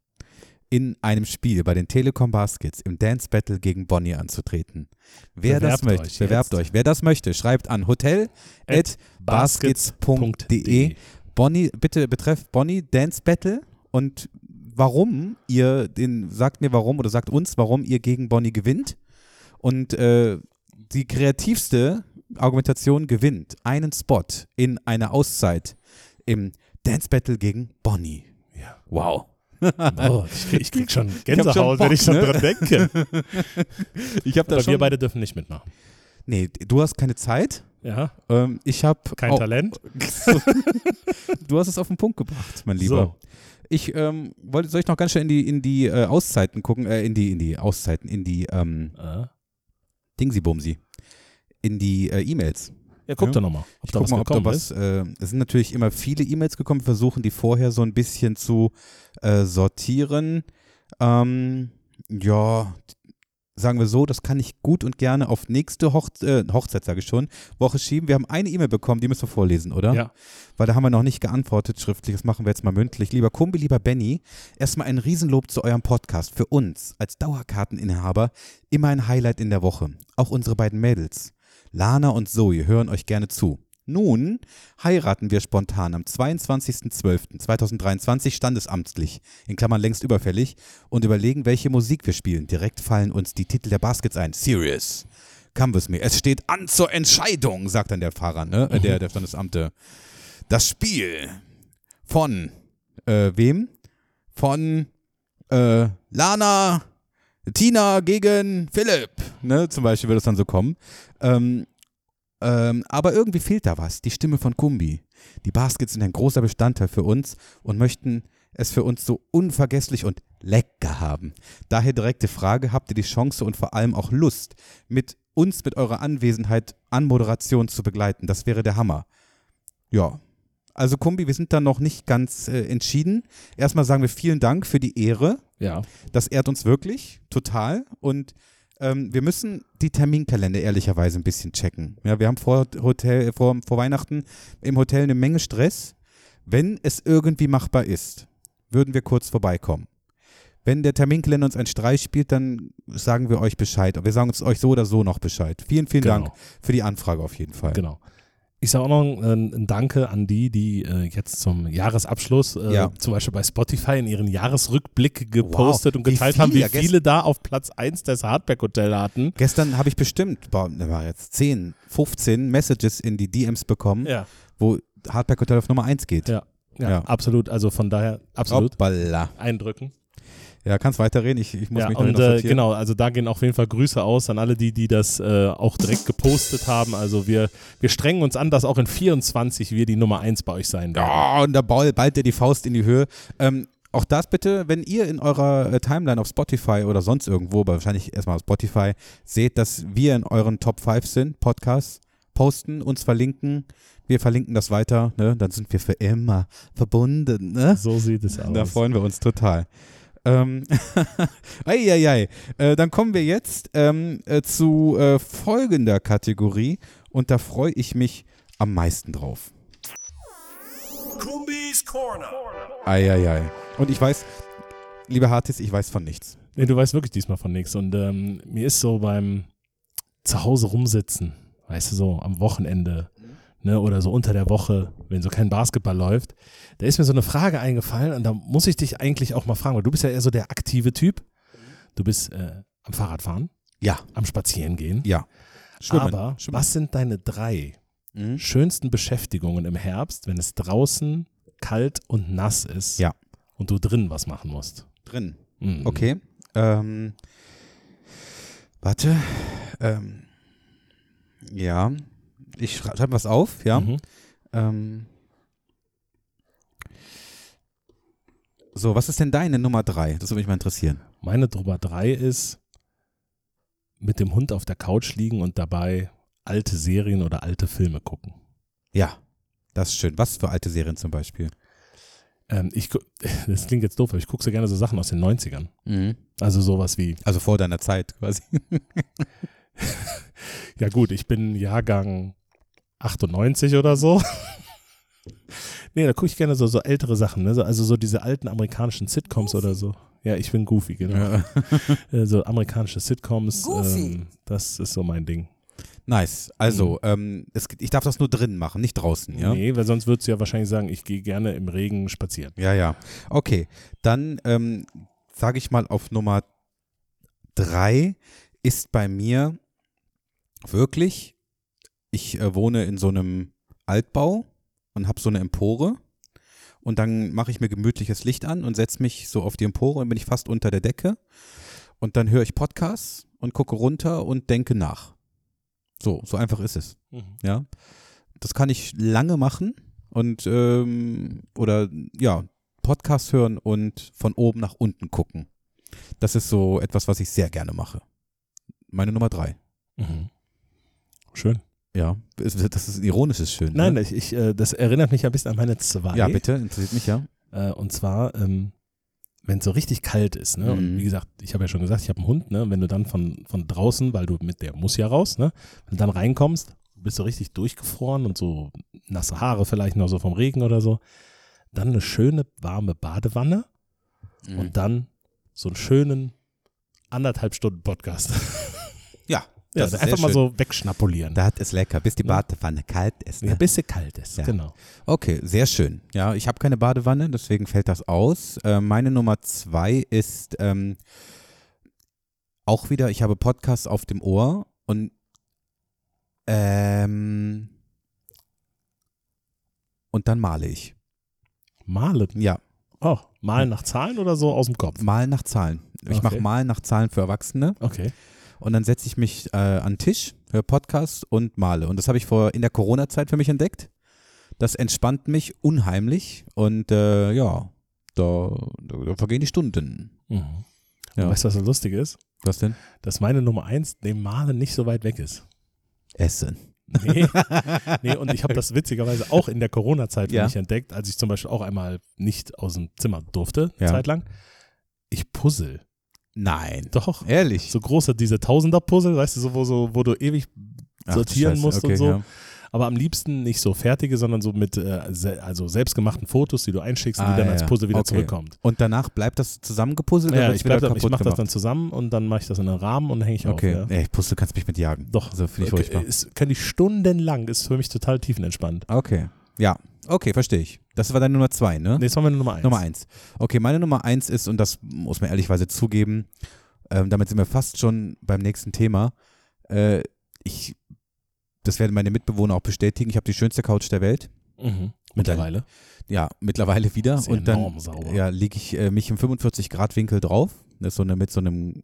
in einem Spiel bei den Telekom Baskets im Dance Battle gegen Bonnie anzutreten? Wer das Bewerbt möchte, euch bewerbt jetzt. euch. Wer das möchte, schreibt an hotel At baskets.de. Bonnie, bitte betreff Bonnie Dance Battle und warum ihr den, sagt mir warum oder sagt uns, warum ihr gegen Bonnie gewinnt. Und äh, die kreativste Argumentation gewinnt einen Spot in einer Auszeit im Dance Battle gegen Bonnie. Ja. Wow. Oh, ich, krieg, ich krieg schon schon Gänsehaut, wenn Bock, ich schon ne? dran denke. Ich habe da Aber schon. wir beide dürfen nicht mitmachen. nee, du hast keine Zeit. Ja, Ähm, ich habe kein Talent. Du hast es auf den Punkt gebracht, mein Lieber. So. Ich ähm, wollte, soll ich noch ganz schnell in die in die äh, Auszeiten gucken, äh, in die in die Auszeiten, in die ähm, Ah. Dingsy-Bumsy, in die äh, E-Mails. Ja, guck Ja. doch nochmal, Ich da guck mal, ob da was. Äh, es sind natürlich immer viele E-Mails gekommen. Wir versuchen die vorher so ein bisschen zu äh, sortieren. Ähm, ja, sagen wir so, das kann ich gut und gerne auf nächste Hoch äh, Hochzeit, sage ich schon, Woche schieben. Wir haben eine E-Mail bekommen, die müssen wir vorlesen, oder? Ja. Weil da haben wir noch nicht geantwortet schriftlich. Das machen wir jetzt mal mündlich. Lieber Kumbi, lieber Benny, erstmal ein Riesenlob zu eurem Podcast. Für uns als Dauerkarteninhaber immer ein Highlight in der Woche. Auch unsere beiden Mädels, Lana und Zoe, hören euch gerne zu. Nun heiraten wir spontan am 22.12.2023 standesamtlich, in Klammern längst überfällig, und überlegen, welche Musik wir spielen. Direkt fallen uns die Titel der Baskets ein. Serious. Come with me. Es steht an zur Entscheidung, sagt dann der Fahrer, ne? Äh, der, der Standesamte. das Spiel von äh, wem? Von äh, Lana, Tina gegen Philipp, ne? Zum Beispiel wird es dann so kommen. Ähm, ähm, aber irgendwie fehlt da was. Die Stimme von Kumbi. Die Baskets sind ein großer Bestandteil für uns und möchten es für uns so unvergesslich und lecker haben. Daher direkte Frage, habt ihr die Chance und vor allem auch Lust, mit uns mit eurer Anwesenheit an Moderation zu begleiten? Das wäre der Hammer. Ja. Also Kumbi, wir sind da noch nicht ganz äh, entschieden. Erstmal sagen wir vielen Dank für die Ehre. Ja. Das ehrt uns wirklich total und ähm, wir müssen die Terminkalender ehrlicherweise ein bisschen checken. Ja, wir haben vor, Hotel, vor, vor Weihnachten im Hotel eine Menge Stress. Wenn es irgendwie machbar ist, würden wir kurz vorbeikommen. Wenn der Terminkalender uns einen Streich spielt, dann sagen wir euch Bescheid. Wir sagen uns euch so oder so noch Bescheid. Vielen, vielen Genau. Dank für die Anfrage auf jeden Fall. Genau. Ich sage auch noch ein, ein Danke an die, die äh, jetzt zum Jahresabschluss äh, Ja. zum Beispiel bei Spotify in ihren Jahresrückblick gepostet Wow, und geteilt haben, wie viele, ja, viele da auf Platz 1 des Hardback Hotel hatten. Gestern habe ich bestimmt, boah, da war jetzt 10, 15 Messages in die DMs bekommen, Ja. wo Hardback Hotel auf Nummer 1 geht. Ja. absolut. Also von daher absolut Hoppala. eindrücken. Ja, kannst weiterreden. Ich, ich muss Ja, mich noch und äh, genau, also da gehen auf jeden Fall Grüße aus an alle die, die das äh, auch direkt gepostet haben. Also wir, wir strengen uns an, dass auch in 24 wir die Nummer 1 bei euch sein werden. Ja, und da ball- ballt ihr die Faust in die Höhe. Ähm, auch das bitte, wenn ihr in eurer äh, Timeline auf Spotify oder sonst irgendwo, aber wahrscheinlich erstmal auf Spotify, seht, dass wir in euren Top 5 sind, Podcasts, posten, uns verlinken. Wir verlinken das weiter, ne? dann sind wir für immer verbunden. Ne? So sieht es aus. Da freuen wir uns total. Ähm, Eieiei. Äh, dann kommen wir jetzt ähm, äh, zu äh, folgender Kategorie und da freue ich mich am meisten drauf. Kumbis Corner. Eieiei. Und ich weiß, liebe Hartis, ich weiß von nichts. Nee, du weißt wirklich diesmal von nichts. Und ähm, mir ist so beim Zuhause rumsitzen, weißt du, so am Wochenende ne, oder so unter der Woche, wenn so kein Basketball läuft, da ist mir so eine Frage eingefallen und da muss ich dich eigentlich auch mal fragen, weil du bist ja eher so der aktive Typ. Du bist äh, am Fahrradfahren, Ja, am Spazierengehen. ja. Schwimmen. Aber Schwimmen. was sind deine drei Mhm. schönsten Beschäftigungen im Herbst, wenn es draußen kalt und nass ist Ja. und du drin was machen musst? Drin. Mhm. Okay. Ähm, warte. Ähm, ja. Ich schrei- schreibe was auf, ja. Mhm. Ähm, so, was ist denn deine Nummer drei? Das würde mich mal interessieren. Meine Nummer drei ist mit dem Hund auf der Couch liegen und dabei alte Serien oder alte Filme gucken. Ja, das ist schön. Was für alte Serien zum Beispiel? Ähm, ich, das klingt jetzt doof, aber ich gucke so gerne so Sachen aus den 90ern. Mhm. Also sowas wie, Also vor deiner Zeit quasi. ja gut, ich bin Jahrgang 98 oder so. nee, da gucke ich gerne so, so ältere Sachen, ne? so, also so diese alten amerikanischen Sitcoms oder so. Ja, ich bin Goofy, genau. Ja. Äh, so amerikanische Sitcoms, Goofy. ähm, das ist so mein Ding. Nice. Also, ähm, es, ich darf das nur drin machen, nicht draußen, ja? Nee, weil sonst würdest du ja wahrscheinlich sagen, ich gehe gerne im Regen spazieren. Ja, ja. Okay, dann ähm, sage ich mal auf Nummer drei ist bei mir wirklich, ich äh, wohne in so einem Altbau und habe so eine Empore und dann mache ich mir gemütliches Licht an und setze mich so auf die Empore und bin ich fast unter der Decke und dann höre ich Podcasts und gucke runter und denke nach. So, so einfach ist es. Ja, das kann ich lange machen und ähm, oder ja Podcast hören und von oben nach unten gucken. Das ist so etwas, was ich sehr gerne mache. Meine Nummer drei. Mhm. Schön. Ja, ist- das ist ein ironisches Schön. Nein, ne? ich, ich, äh, das erinnert mich ein bisschen an meine zwei. Ja, bitte, interessiert mich ja. Äh, und zwar, ähm, wenn es so richtig kalt ist, ne? Und Mhm. wie gesagt, ich habe ja schon gesagt, ich habe einen Hund, ne? Wenn du dann von, von draußen, weil du mit der muss ja raus, ne? Wenn du dann reinkommst, bist du richtig durchgefroren und so nasse Haare vielleicht noch so vom Regen oder so. Dann eine schöne warme Badewanne Mhm. und dann so einen schönen anderthalb Stunden Podcast. ja, ja, das ist einfach mal schön. so wegschnapulieren. Das ist lecker, bis die Ne? Badewanne kalt ist. ja, Ne? bis sie kalt ist, Ja. genau. Okay, sehr schön. Ja, ich habe keine Badewanne, deswegen fällt das aus. Äh, meine Nummer zwei ist ähm, auch wieder, ich habe Podcasts auf dem Ohr und ähm, und dann male ich. Malen. Ja, Oh, malen nach Zahlen oder so aus dem Kopf? malen nach Zahlen. Ich Okay. mache Malen nach Zahlen für Erwachsene Okay. Und dann setze ich mich äh, an den Tisch, höre Podcast und male. Und das habe ich vor in der Corona-Zeit für mich entdeckt. Das entspannt mich unheimlich und äh, ja, da, da, da vergehen die Stunden. Mhm. Ja. Weißt du, was das Lustige ist? Was denn? Dass meine Nummer eins dem Malen nicht so weit weg ist. Essen. Nee, nee und ich habe das witzigerweise auch in der Corona-Zeit für Ja. mich entdeckt, als ich zum Beispiel auch einmal nicht aus dem Zimmer durfte, Ja. Zeit lang. Ich puzzle. Nein. Doch. Ehrlich. So große, diese Tausender-Puzzle, weißt du, so, wo, so, wo du ewig Ach, sortieren Scheiße. musst Okay, und so. ja. Aber am liebsten nicht so fertige, sondern so mit äh, se also selbstgemachten Fotos, die du einschickst und Ah, die dann ja, als. Puzzle wieder Okay. zurückkommt. Und danach bleibt das zusammengepuzzelt Ja, ich, bleib ich mache das dann zusammen und dann mache ich das in einen Rahmen und hänge ich Okay, auf. Ja. Ey, Puzzle kannst mich mit jagen. Doch, Also finde ich okay, furchtbar. kann ich stundenlang, ist für mich total tiefenentspannt. Okay. Ja, okay, verstehe ich. Das war deine Nummer zwei, ne? Nee, das war meine Nummer eins. Nummer eins. Okay, meine Nummer eins ist, und das muss man ehrlicherweise zugeben, ähm, damit sind wir fast schon beim nächsten Thema. Äh, ich, das werden meine Mitbewohner auch bestätigen. Ich habe die schönste Couch der Welt. Mhm. Mittlerweile. Ja, mittlerweile wieder. Ist und dann enorm sauber. ja, lege ich äh, mich im 45 Grad Winkel drauf. Das ist so eine mit so einem,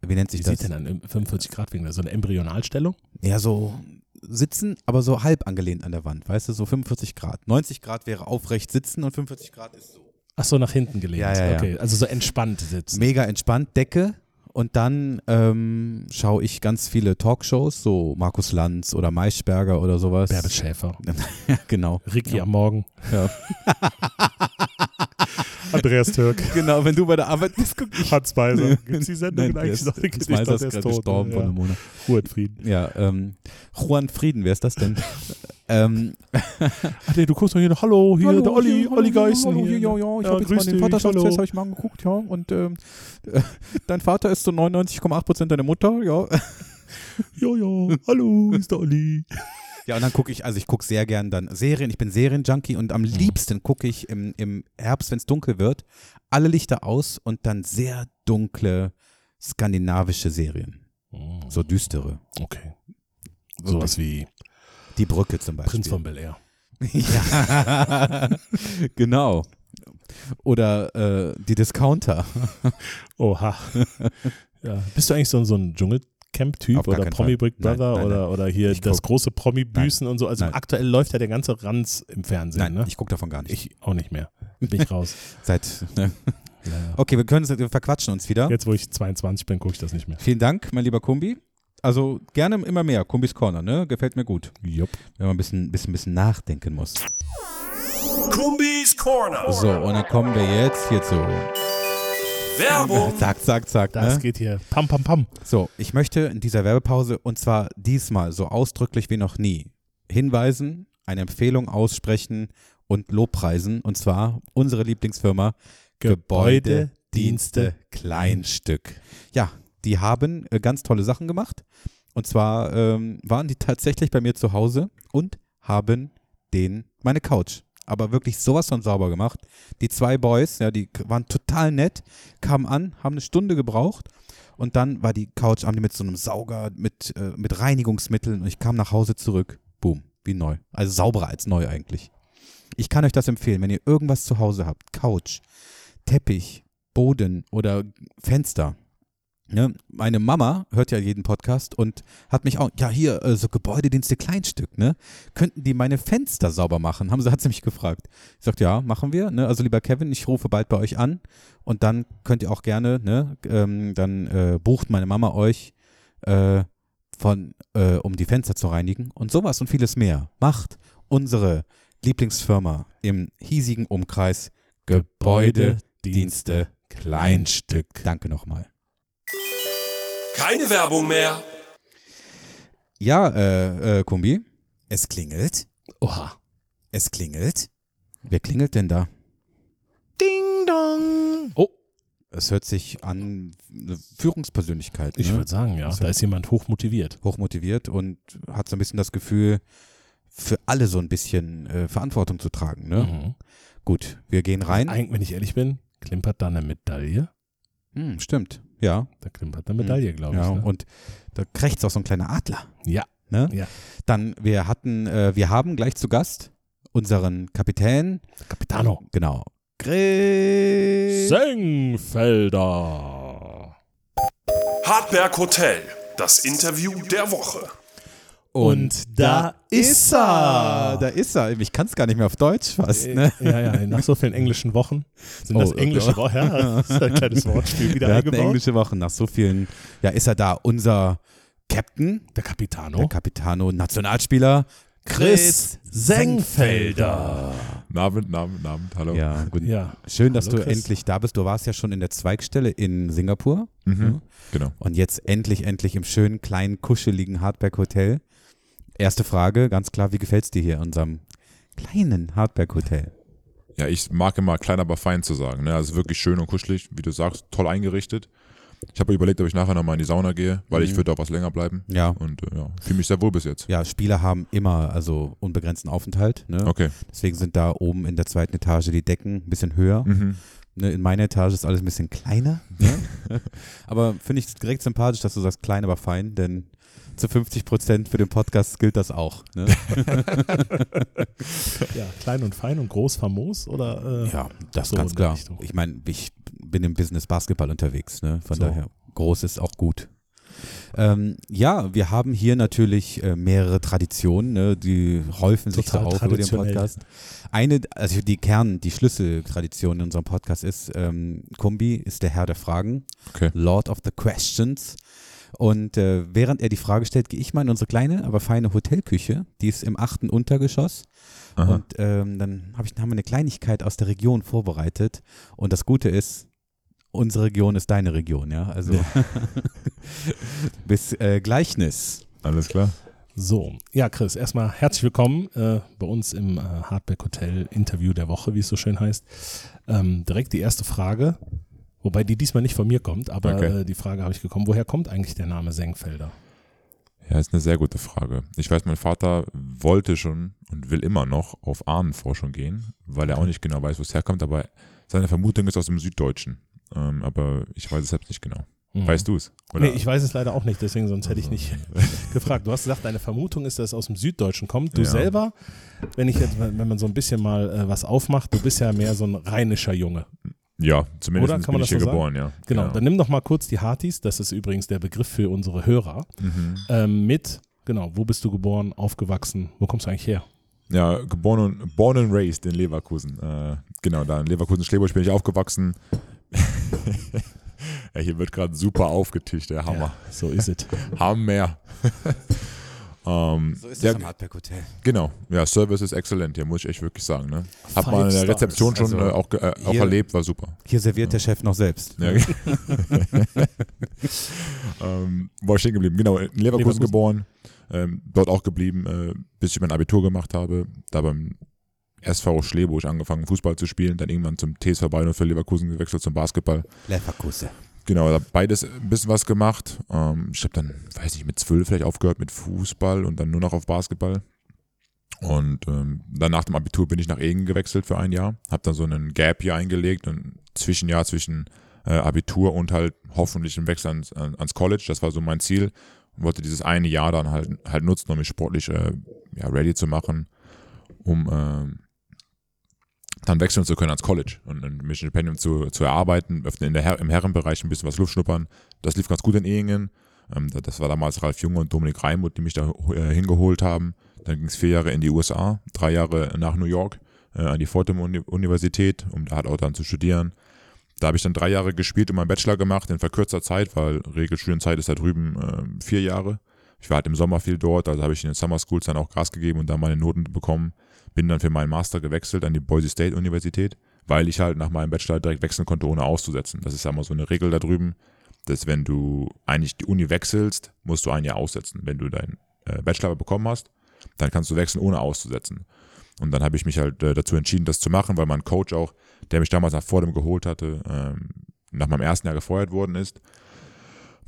wie nennt sich Wie das? sieht denn dann im 45 Grad Winkel? So eine Embryonalstellung? Ja, so sitzen, aber so halb angelehnt an der Wand, weißt du, so 45 Grad. 90 Grad wäre aufrecht sitzen und 45 Grad ist so. Ach so, nach hinten gelehnt. Ja, ja, ja. Okay, also so entspannt sitzen. Mega entspannt, Decke. Und dann ähm, schaue ich ganz viele Talkshows, so Markus Lanz oder Maischberger oder sowas. Bärbel Schäfer. Ja, genau. Ricky am Morgen. Ja. Andreas Türk. Genau, wenn du bei der Arbeit bist, guck ich. Hans Beiser. Gibt es die Sendung Nein, eigentlich ist, noch? Meiser doch, ist gerade gestorben vor ja. einem Monat. In Frieden. Ja, ähm, Juan Frieden, wer ist das denn? ähm, Ach nee, du guckst doch hier noch, hallo, hier der Olli, Olli Geißen Hallo, hier. hier, ja, ja, ich Ja, habe jetzt mal den Vaterschaftstest, hallo. habe ich mal angeguckt, ja, und ähm, dein Vater ist zu 99,8 Prozent deine Mutter, ja. Ja, ja, hallo, ist der Olli. Ja, und dann gucke ich, also ich gucke sehr gern dann Serien, ich bin Serienjunkie und am liebsten gucke ich im, im Herbst, wenn es dunkel wird, alle Lichter aus und dann sehr dunkle skandinavische Serien, so düstere. Okay. Sowas wie Die Brücke zum Beispiel. Prinz von Bel Air. Ja, genau. Oder äh, die Discounter. Oha. ja. Bist du eigentlich so, so ein Dschungelcamp-Typ Gar oder Promi Fall. Big Brother Nein, nein, oder, oder hier Ich das guck- große Promi-Büßen und so? Also Nein. aktuell läuft ja der ganze Ranz im Fernsehen, Nein, ne? ich gucke davon gar nicht. Ich auch nicht mehr. Bin ich raus. Seit, ne? Ja, ja. Okay, wir können wir verquatschen uns wieder. Jetzt, wo ich 22 bin, gucke ich das nicht mehr. Vielen Dank, mein lieber Kumbi. Also gerne immer mehr. Kumbis Corner, ne? Gefällt mir gut. Jupp. Wenn man ein bisschen, bisschen, bisschen nachdenken muss. Kumbis Corner. So, und dann kommen wir jetzt hierzu. Werbung. Zack, zack, zack. Das Ne? geht hier pam, pam, pam. So, ich möchte in dieser Werbepause und zwar diesmal so ausdrücklich wie noch nie hinweisen, eine Empfehlung aussprechen und Lobpreisen und zwar unsere Lieblingsfirma Gebäudedienste Kleinstück. Ja, die haben äh, ganz tolle Sachen gemacht und zwar ähm, waren die tatsächlich bei mir zu Hause und haben den meine Couch aber wirklich sowas von sauber gemacht. Die zwei Boys, ja, die waren total nett, kamen an, haben eine Stunde gebraucht und dann war die Couch, haben mit so einem Sauger, mit, äh, mit Reinigungsmitteln und ich kam nach Hause zurück. Boom, wie neu. Also sauberer als neu eigentlich. Ich kann euch das empfehlen, wenn ihr irgendwas zu Hause habt, Couch, Teppich, Boden oder Fenster. Ne? Meine Mama hört ja jeden Podcast und hat mich auch, ja hier, äh, so Gebäudedienste Kleinstück, ne? Könnten die meine Fenster sauber machen? Haben sie, hat sie mich gefragt. Ich sagte, ja, machen wir. Ne? Also lieber Kevin, ich rufe bald bei euch an und dann könnt ihr auch gerne, ne, ähm, dann äh, bucht meine Mama euch äh, von, äh, um die Fenster zu reinigen und sowas und vieles mehr. Macht unsere Lieblingsfirma im hiesigen Umkreis Gebäudedienste Kleinstück. Danke nochmal. Keine Werbung mehr. Ja, äh, äh, Kumbi, es klingelt. Oha. Es klingelt. Wer klingelt denn da? Ding dong. Oh, Es hört sich an eine Führungspersönlichkeit. ich ne? würde sagen, ja. Das Da ist jemand hochmotiviert. hochmotiviert und hat so ein bisschen das Gefühl, für alle so ein bisschen äh, Verantwortung zu tragen. Ne? Mhm. Gut, wir gehen rein. Eigentlich, wenn ich ehrlich bin, klimpert da eine Medaille. Hm, stimmt, ja. Da klimpert eine Medaille, glaube ja ich. Ne? Und da krächzt auch so ein kleiner Adler. Ja. Ne? Ja. Dann, wir hatten, äh, wir haben gleich zu Gast unseren Kapitän. Capitano. Genau. Chris. Sengfelder. Hartberg Hotel. Das Interview der Woche. Und da ist er. Da ist er. Ich kann es gar nicht mehr auf Deutsch fast. Ne? Ja, ja, nach so vielen englischen Wochen sind das Oh, englische oh. Wochen. Ja, das ist ein kleines Wortspiel wieder eingebaut. englische Woche. Nach so vielen, ja, ist er da unser Captain, Der Capitano. der Capitano, Nationalspieler Chris Sengfelder. Abend, Abend, Abend, hallo. Ja, gut. Ja. Schön, dass Hallo, du Chris. endlich da bist. Du warst ja schon in der Zweigstelle in Singapur Mhm. Genau. und jetzt endlich, endlich im schönen, kleinen, kuscheligen Hardberg Hotel. Erste Frage, ganz klar, wie gefällt es dir hier in unserem kleinen Hardberg Hotel? Ja, ich mag immer klein, aber fein zu sagen. Ne? Also wirklich schön und kuschelig, wie du sagst, toll eingerichtet. Ich habe überlegt, ob ich nachher nochmal in die Sauna gehe, weil ich Mhm. würde auch was länger bleiben. Ja. Und äh, ja, fühle mich sehr wohl bis jetzt. Ja, Spieler haben immer also unbegrenzten Aufenthalt. Ne? Okay. Deswegen sind da oben in der zweiten Etage die Decken ein bisschen höher. Mhm. Ne, in meiner Etage ist alles ein bisschen kleiner. Ne? aber finde ich direkt sympathisch, dass du sagst, klein, aber fein, denn zu 50 Prozent für den Podcast gilt das auch. Ne? Ja, klein und fein und groß famos oder? Äh, ja, das so ganz klar. Richtung. Ich meine, ich bin im Business Basketball unterwegs, ne? von So. daher groß ist auch gut. Ähm, ja, wir haben hier natürlich äh, mehrere Traditionen, ne? die häufen sich Total auf über den. Podcast. Eine, also die Kern, die Schlüsseltradition in unserem Podcast ist, ähm, Kumbi ist der Herr der Fragen, Okay. Lord of the Questions. Und äh, während er die Frage stellt, gehe ich mal in unsere kleine, aber feine Hotelküche, die ist im achten Untergeschoss. Aha. Und ähm, dann hab ich, haben wir eine Kleinigkeit aus der Region vorbereitet. Und das Gute ist, unsere Region ist deine Region, ja. Also bis äh, Gleichnis. Alles klar. So, ja, Chris, erstmal herzlich willkommen äh, bei uns im äh, Hardback Hotel Interview der Woche, wie es so schön heißt. Ähm, direkt die erste Frage, wobei die diesmal nicht von mir kommt, aber Okay. äh, die Frage habe ich bekommen. Woher kommt eigentlich der Name Sengfelder? Ja, ist eine sehr gute Frage. Ich weiß, mein Vater wollte schon und will immer noch auf Ahnenforschung gehen, weil er auch nicht genau weiß, wo es herkommt, aber seine Vermutung ist aus dem Süddeutschen. Ähm, aber ich weiß es selbst nicht genau. Mhm. Weißt du es? Nee, ich weiß es leider auch nicht, deswegen sonst hätte ich nicht gefragt. Du hast gesagt, deine Vermutung ist, dass es aus dem Süddeutschen kommt. Du Ja. selber, wenn ich jetzt, wenn man so ein bisschen mal äh, was aufmacht, du bist ja mehr so ein rheinischer Junge. Ja, zumindest Oder? Kann man bin ich das hier so geboren, ja. Genau, dann nimm doch mal kurz die Hartis, das ist übrigens der Begriff für unsere Hörer, Mhm. ähm, mit, genau, wo bist du geboren, aufgewachsen, wo kommst du eigentlich her? Ja, geboren und born and raised in Leverkusen. Äh, genau, da in Leverkusen-Schleburg bin ich aufgewachsen. ja, hier wird gerade super aufgetischt, der Hammer. So ist es. Hammer. ähm, So ist ja, es am Hardback Hotel. genau. Ja, Service ist exzellent, hier muss ich echt wirklich sagen. Ne? Hab Five mal in der Stars. Rezeption schon Also, äh, auch, äh, auch hier- erlebt, war super. Hier serviert der Chef noch selbst. Ja. ähm, war ich stehen geblieben. Genau, in Leverkusen, Leverkusen. geboren, ähm, dort auch geblieben, äh, bis ich mein Abitur gemacht habe. Da beim SV Schleburg angefangen, Fußball zu spielen, dann irgendwann zum TSV Bayern für Leverkusen gewechselt zum Basketball. Leverkusen. Genau, da beides ein bisschen was gemacht. Ähm, ich habe dann, weiß nicht, mit zwölf vielleicht aufgehört mit Fußball und dann nur noch auf Basketball. Und ähm, dann nach dem Abitur bin ich nach Egen gewechselt für ein Jahr. Habe dann so einen Gap hier eingelegt, ein Zwischenjahr zwischen äh, Abitur und halt hoffentlich ein Wechsel ans, an- ans College. Das war so mein Ziel. Und wollte dieses eine Jahr dann halt, halt nutzen, um mich sportlich äh, ja, ready zu machen, um ähm, dann wechseln zu können ans College und ein Stipendium zu, zu erarbeiten, in der Her im Herrenbereich ein bisschen was Luft schnuppern. Das lief ganz gut in Ehingen. Ähm, da- das war damals Ralf Junge und Dominik Reimuth, die mich da äh, hingeholt haben. Dann ging es vier Jahre in die USA, drei Jahre nach New York äh, an die Fordham Uni Universität, um da halt auch dann zu studieren. Da habe ich dann drei Jahre gespielt und meinen Bachelor gemacht in verkürzter Zeit, weil Regelstudienzeit ist da drüben äh, vier Jahre. Ich war halt im Sommer viel dort, also habe ich in den Summer Schools dann auch Gas gegeben und da meine Noten bekommen. Bin dann für meinen Master gewechselt an die Boise State Universität, weil ich halt nach meinem Bachelor direkt wechseln konnte, ohne auszusetzen. Das ist ja mal so eine Regel da drüben, dass wenn du eigentlich die Uni wechselst, musst du ein Jahr aussetzen. Wenn du deinen äh, Bachelor bekommen hast, dann kannst du wechseln, ohne auszusetzen. Und dann habe ich mich halt äh, dazu entschieden, das zu machen, weil mein Coach auch, der mich damals nach vor dem geholt hatte, ähm, nach meinem ersten Jahr gefeuert worden ist.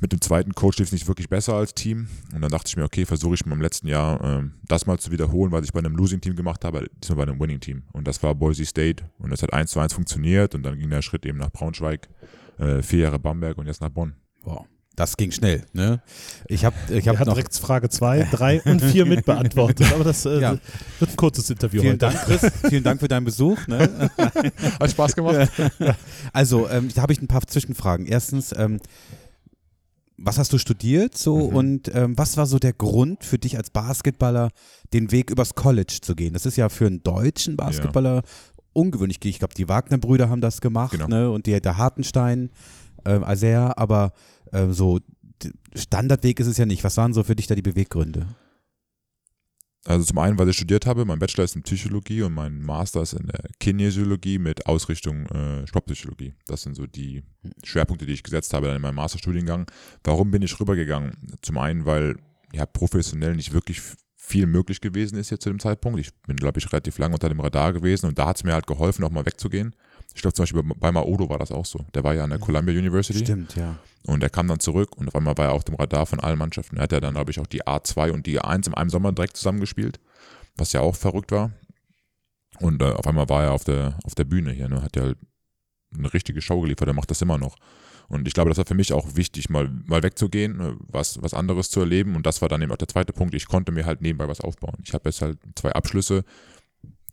Mit dem zweiten Coach lief es nicht wirklich besser als Team. Und dann dachte ich mir, okay, versuche ich mal im letzten Jahr ähm, das mal zu wiederholen, was ich bei einem Losing-Team gemacht habe, diesmal bei einem Winning-Team. Und das war Boise State. Und das hat 1 zu 1 funktioniert. Und dann ging der Schritt eben nach Braunschweig, äh, vier Jahre Bamberg und jetzt nach Bonn. Wow. das ging schnell. Ne? Ich habe ich hab noch. direkt Frage 2, 3 und 4 mitbeantwortet. Aber das äh, Ja. wird ein kurzes Interview Vielen heute. Dank, Chris. Vielen Dank für deinen Besuch. Ne? Hat Spaß gemacht? Also, ähm, da habe ich ein paar Zwischenfragen. Erstens, ähm, was hast du studiert so Mhm. und ähm, was war so der Grund für dich als Basketballer, den Weg übers College zu gehen? Das ist ja für einen deutschen Basketballer ungewöhnlich. Ich glaube, die Wagner-Brüder haben das gemacht Genau. ne? und die, der Hartenstein, ähm, Azer, aber ähm, so Standardweg ist es ja nicht. Was waren so für dich da die Beweggründe? Also zum einen, was ich studiert habe, mein Bachelor ist in Psychologie und mein Master ist in der Kinesiologie mit Ausrichtung äh, Sportpsychologie. Das sind so die Schwerpunkte, die ich gesetzt habe dann in meinem Masterstudiengang. Warum bin ich rübergegangen? Zum einen, weil ja professionell nicht wirklich viel möglich gewesen ist jetzt zu dem Zeitpunkt. Ich bin, glaube ich, relativ lange unter dem Radar gewesen und da hat es mir halt geholfen, auch mal wegzugehen. Ich glaube zum Beispiel bei, bei Maodo war das auch so. Der war ja an der Columbia University. Stimmt, ja. Und er kam dann zurück und auf einmal war er auf dem Radar von allen Mannschaften. Er hat ja dann, glaube ich, auch die A2 und die A1 in einem Sommer direkt zusammengespielt, was ja auch verrückt war. Und äh, auf einmal war er auf der, auf der Bühne hier, ne? hat ja eine richtige Show geliefert, er macht das immer noch. Und ich glaube, das war für mich auch wichtig, mal, mal wegzugehen, äh, was, was anderes zu erleben. Und das war dann eben auch der zweite Punkt. Ich konnte mir halt nebenbei was aufbauen. Ich habe jetzt halt zwei Abschlüsse.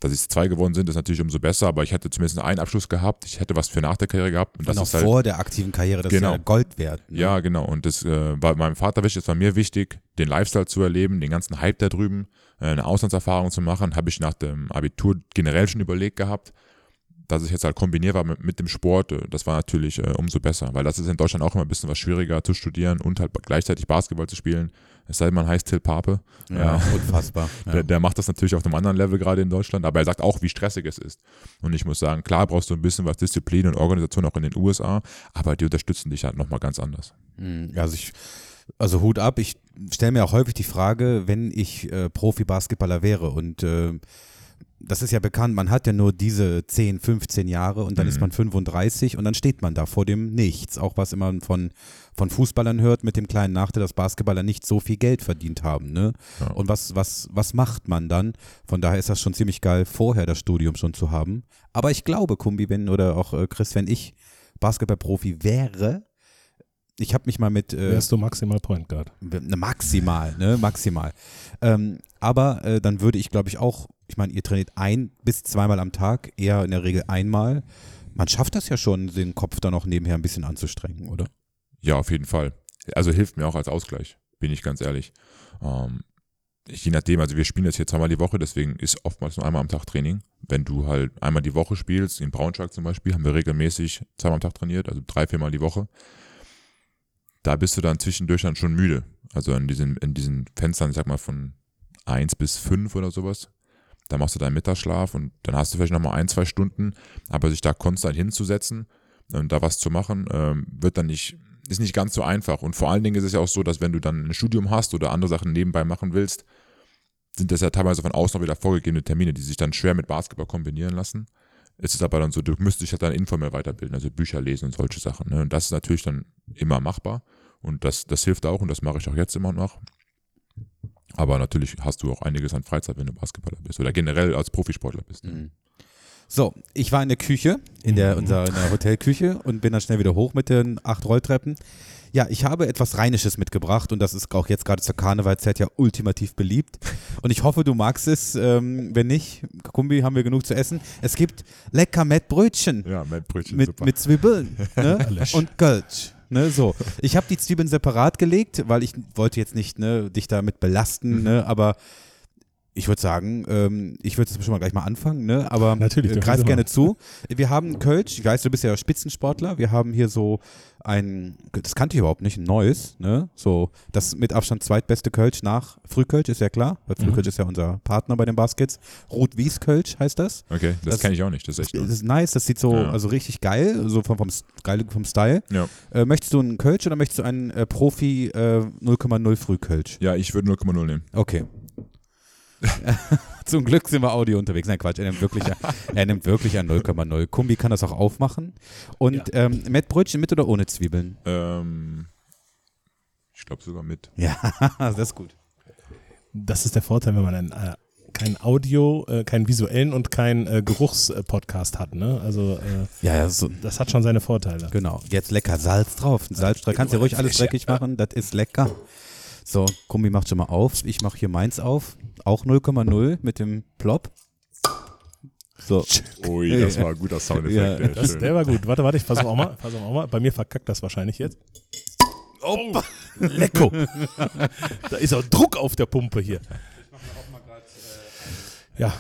Dass es zwei geworden sind, ist natürlich umso besser, aber ich hätte zumindest einen Abschluss gehabt. Ich hätte was für nach der Karriere gehabt. Und das Und auch ist halt, vor der aktiven Karriere, das ist Genau. ja Gold wert. Ne? ja, genau. Und das äh, war meinem Vater wichtig, es war mir wichtig, den Lifestyle zu erleben, den ganzen Hype da drüben, äh, eine Auslandserfahrung zu machen. Habe ich nach dem Abitur generell schon überlegt gehabt. Dass ich jetzt halt kombiniert war mit, mit dem Sport, äh, das war natürlich äh, umso besser, weil das ist in Deutschland auch immer ein bisschen was schwieriger zu studieren und halt gleichzeitig Basketball zu spielen. Es sei denn, man heißt Till Pape. Ja, Äh, unfassbar. Ja. der, der macht das natürlich auf einem anderen Level gerade in Deutschland, aber er sagt auch, wie stressig es ist. Und ich muss sagen, klar brauchst du ein bisschen was Disziplin und Organisation auch in den USA, aber die unterstützen dich halt nochmal ganz anders. Mm, Also ich, also Hut ab. Ich stelle mir auch häufig die Frage, wenn ich äh, Profi-Basketballer wäre und äh, das ist ja bekannt, man hat ja nur diese 10, 15 Jahre und dann Mhm. ist man 35 und dann steht man da vor dem Nichts. Auch was immer von, von Fußballern hört mit dem kleinen Nachteil, dass Basketballer nicht so viel Geld verdient haben. Ne? Ja. Und was, was, was macht man dann? Von daher ist das schon ziemlich geil, vorher das Studium schon zu haben. Aber ich glaube, Kumbi, wenn oder auch äh, Chris, wenn ich Basketballprofi wäre, ich habe mich mal mit äh, Wärst du maximal Point Guard. Ne, Maximal, ne, maximal. Ähm, aber äh, dann würde ich, glaube ich, auch, ich meine, ihr trainiert ein bis zweimal am Tag, eher in der Regel einmal. Man schafft das ja schon, den Kopf da noch nebenher ein bisschen anzustrengen, oder? Ja, auf jeden Fall. Also hilft mir auch als Ausgleich, bin ich ganz ehrlich. Ähm, je nachdem, also wir spielen jetzt hier zweimal die Woche, deswegen ist oftmals nur einmal am Tag Training. Wenn du halt einmal die Woche spielst, in Braunschweig zum Beispiel, haben wir regelmäßig zweimal am Tag trainiert, also drei, viermal die Woche. Da bist du dann zwischendurch dann schon müde. Also in diesen, in diesen Fenstern, ich sag mal von eins bis fünf oder sowas. Da machst du deinen Mittagsschlaf und dann hast du vielleicht nochmal ein, zwei Stunden, aber sich da konstant hinzusetzen und da was zu machen, ähm, wird dann nicht, ist nicht ganz so einfach. Und vor allen Dingen ist es ja auch so, dass wenn du dann ein Studium hast oder andere Sachen nebenbei machen willst, sind das ja teilweise von außen noch wieder vorgegebene Termine, die sich dann schwer mit Basketball kombinieren lassen. Es ist aber dann so, du müsstest dich halt dann informell weiterbilden, also Bücher lesen und solche Sachen. Ne? Und das ist natürlich dann immer machbar. Und das, das hilft auch und das mache ich auch jetzt immer noch. Aber natürlich hast du auch einiges an Freizeit, wenn du Basketballer bist oder generell als Profisportler bist. Ne? Mhm. So, ich war in der Küche, in der, unserer, in der Hotelküche und bin dann schnell wieder hoch mit den acht Rolltreppen. Ja, ich habe etwas Rheinisches mitgebracht und das ist auch jetzt gerade zur Karnevalzeit ja ultimativ beliebt. Und ich hoffe, du magst es. Ähm, wenn nicht, Kumbi, haben wir genug zu essen. Es gibt lecker Mettbrötchen Ja, Mettbrötchen, mit, super. mit Zwiebeln ne? Und Kölsch. Ne, so. Ich habe die Zwiebeln separat gelegt, weil ich wollte jetzt nicht ne, dich damit Mhm. belasten, ne, aber ich würde sagen, ähm, ich würde jetzt schon mal gleich mal anfangen, ne? aber Natürlich, äh, greif gerne zu. Wir haben Kölsch, ich weiß, du bist ja Spitzensportler, wir haben hier so ein, das kannte ich überhaupt nicht, ein neues, ne? so das mit Abstand zweitbeste Kölsch nach Frühkölsch, ist ja klar, weil Frühkölsch ist ja unser Partner bei den Baskets. Rot-Wies Kölsch heißt das. Okay, das, Das- kenne ich auch nicht. Das ist echt Das ist nice, das sieht so Ja. also richtig geil, so vom, vom, vom Style. Ja. Äh, möchtest du einen Kölsch oder möchtest du einen äh, Profi äh, 0,0 Frühkölsch? ja, ich würde 0,0 nehmen. Okay. Zum Glück sind wir Audio unterwegs. Nein, Quatsch, er nimmt wirklich, er nimmt wirklich ein 0,0. Kumbi kann das auch aufmachen. Und Ja. ähm, Mettbrötchen mit oder ohne Zwiebeln? Ähm, ich glaube sogar mit. Ja, das ist gut. Das ist der Vorteil, wenn man ein äh, keinen Audio, äh, keinen visuellen und keinen äh, Geruchspodcast hat. Ne? Also äh, Ja, ja, so, das hat schon seine Vorteile. genau. Jetzt lecker Salz drauf. Ein Salzstreuer. Kannst du ruhig alles dreckig machen, das ist lecker. So, Kumbi macht schon mal auf. Ich mache hier meins auf. Auch 0,0 mit dem Plop. So. Ui, das war ein guter Soundeffekt. Ja, der, Das, der war gut. Warte, warte, ich versuche auch mal. Versuch auch mal. Bei mir verkackt das wahrscheinlich jetzt. Oh, lecko. da ist auch Druck auf der Pumpe hier. Ja,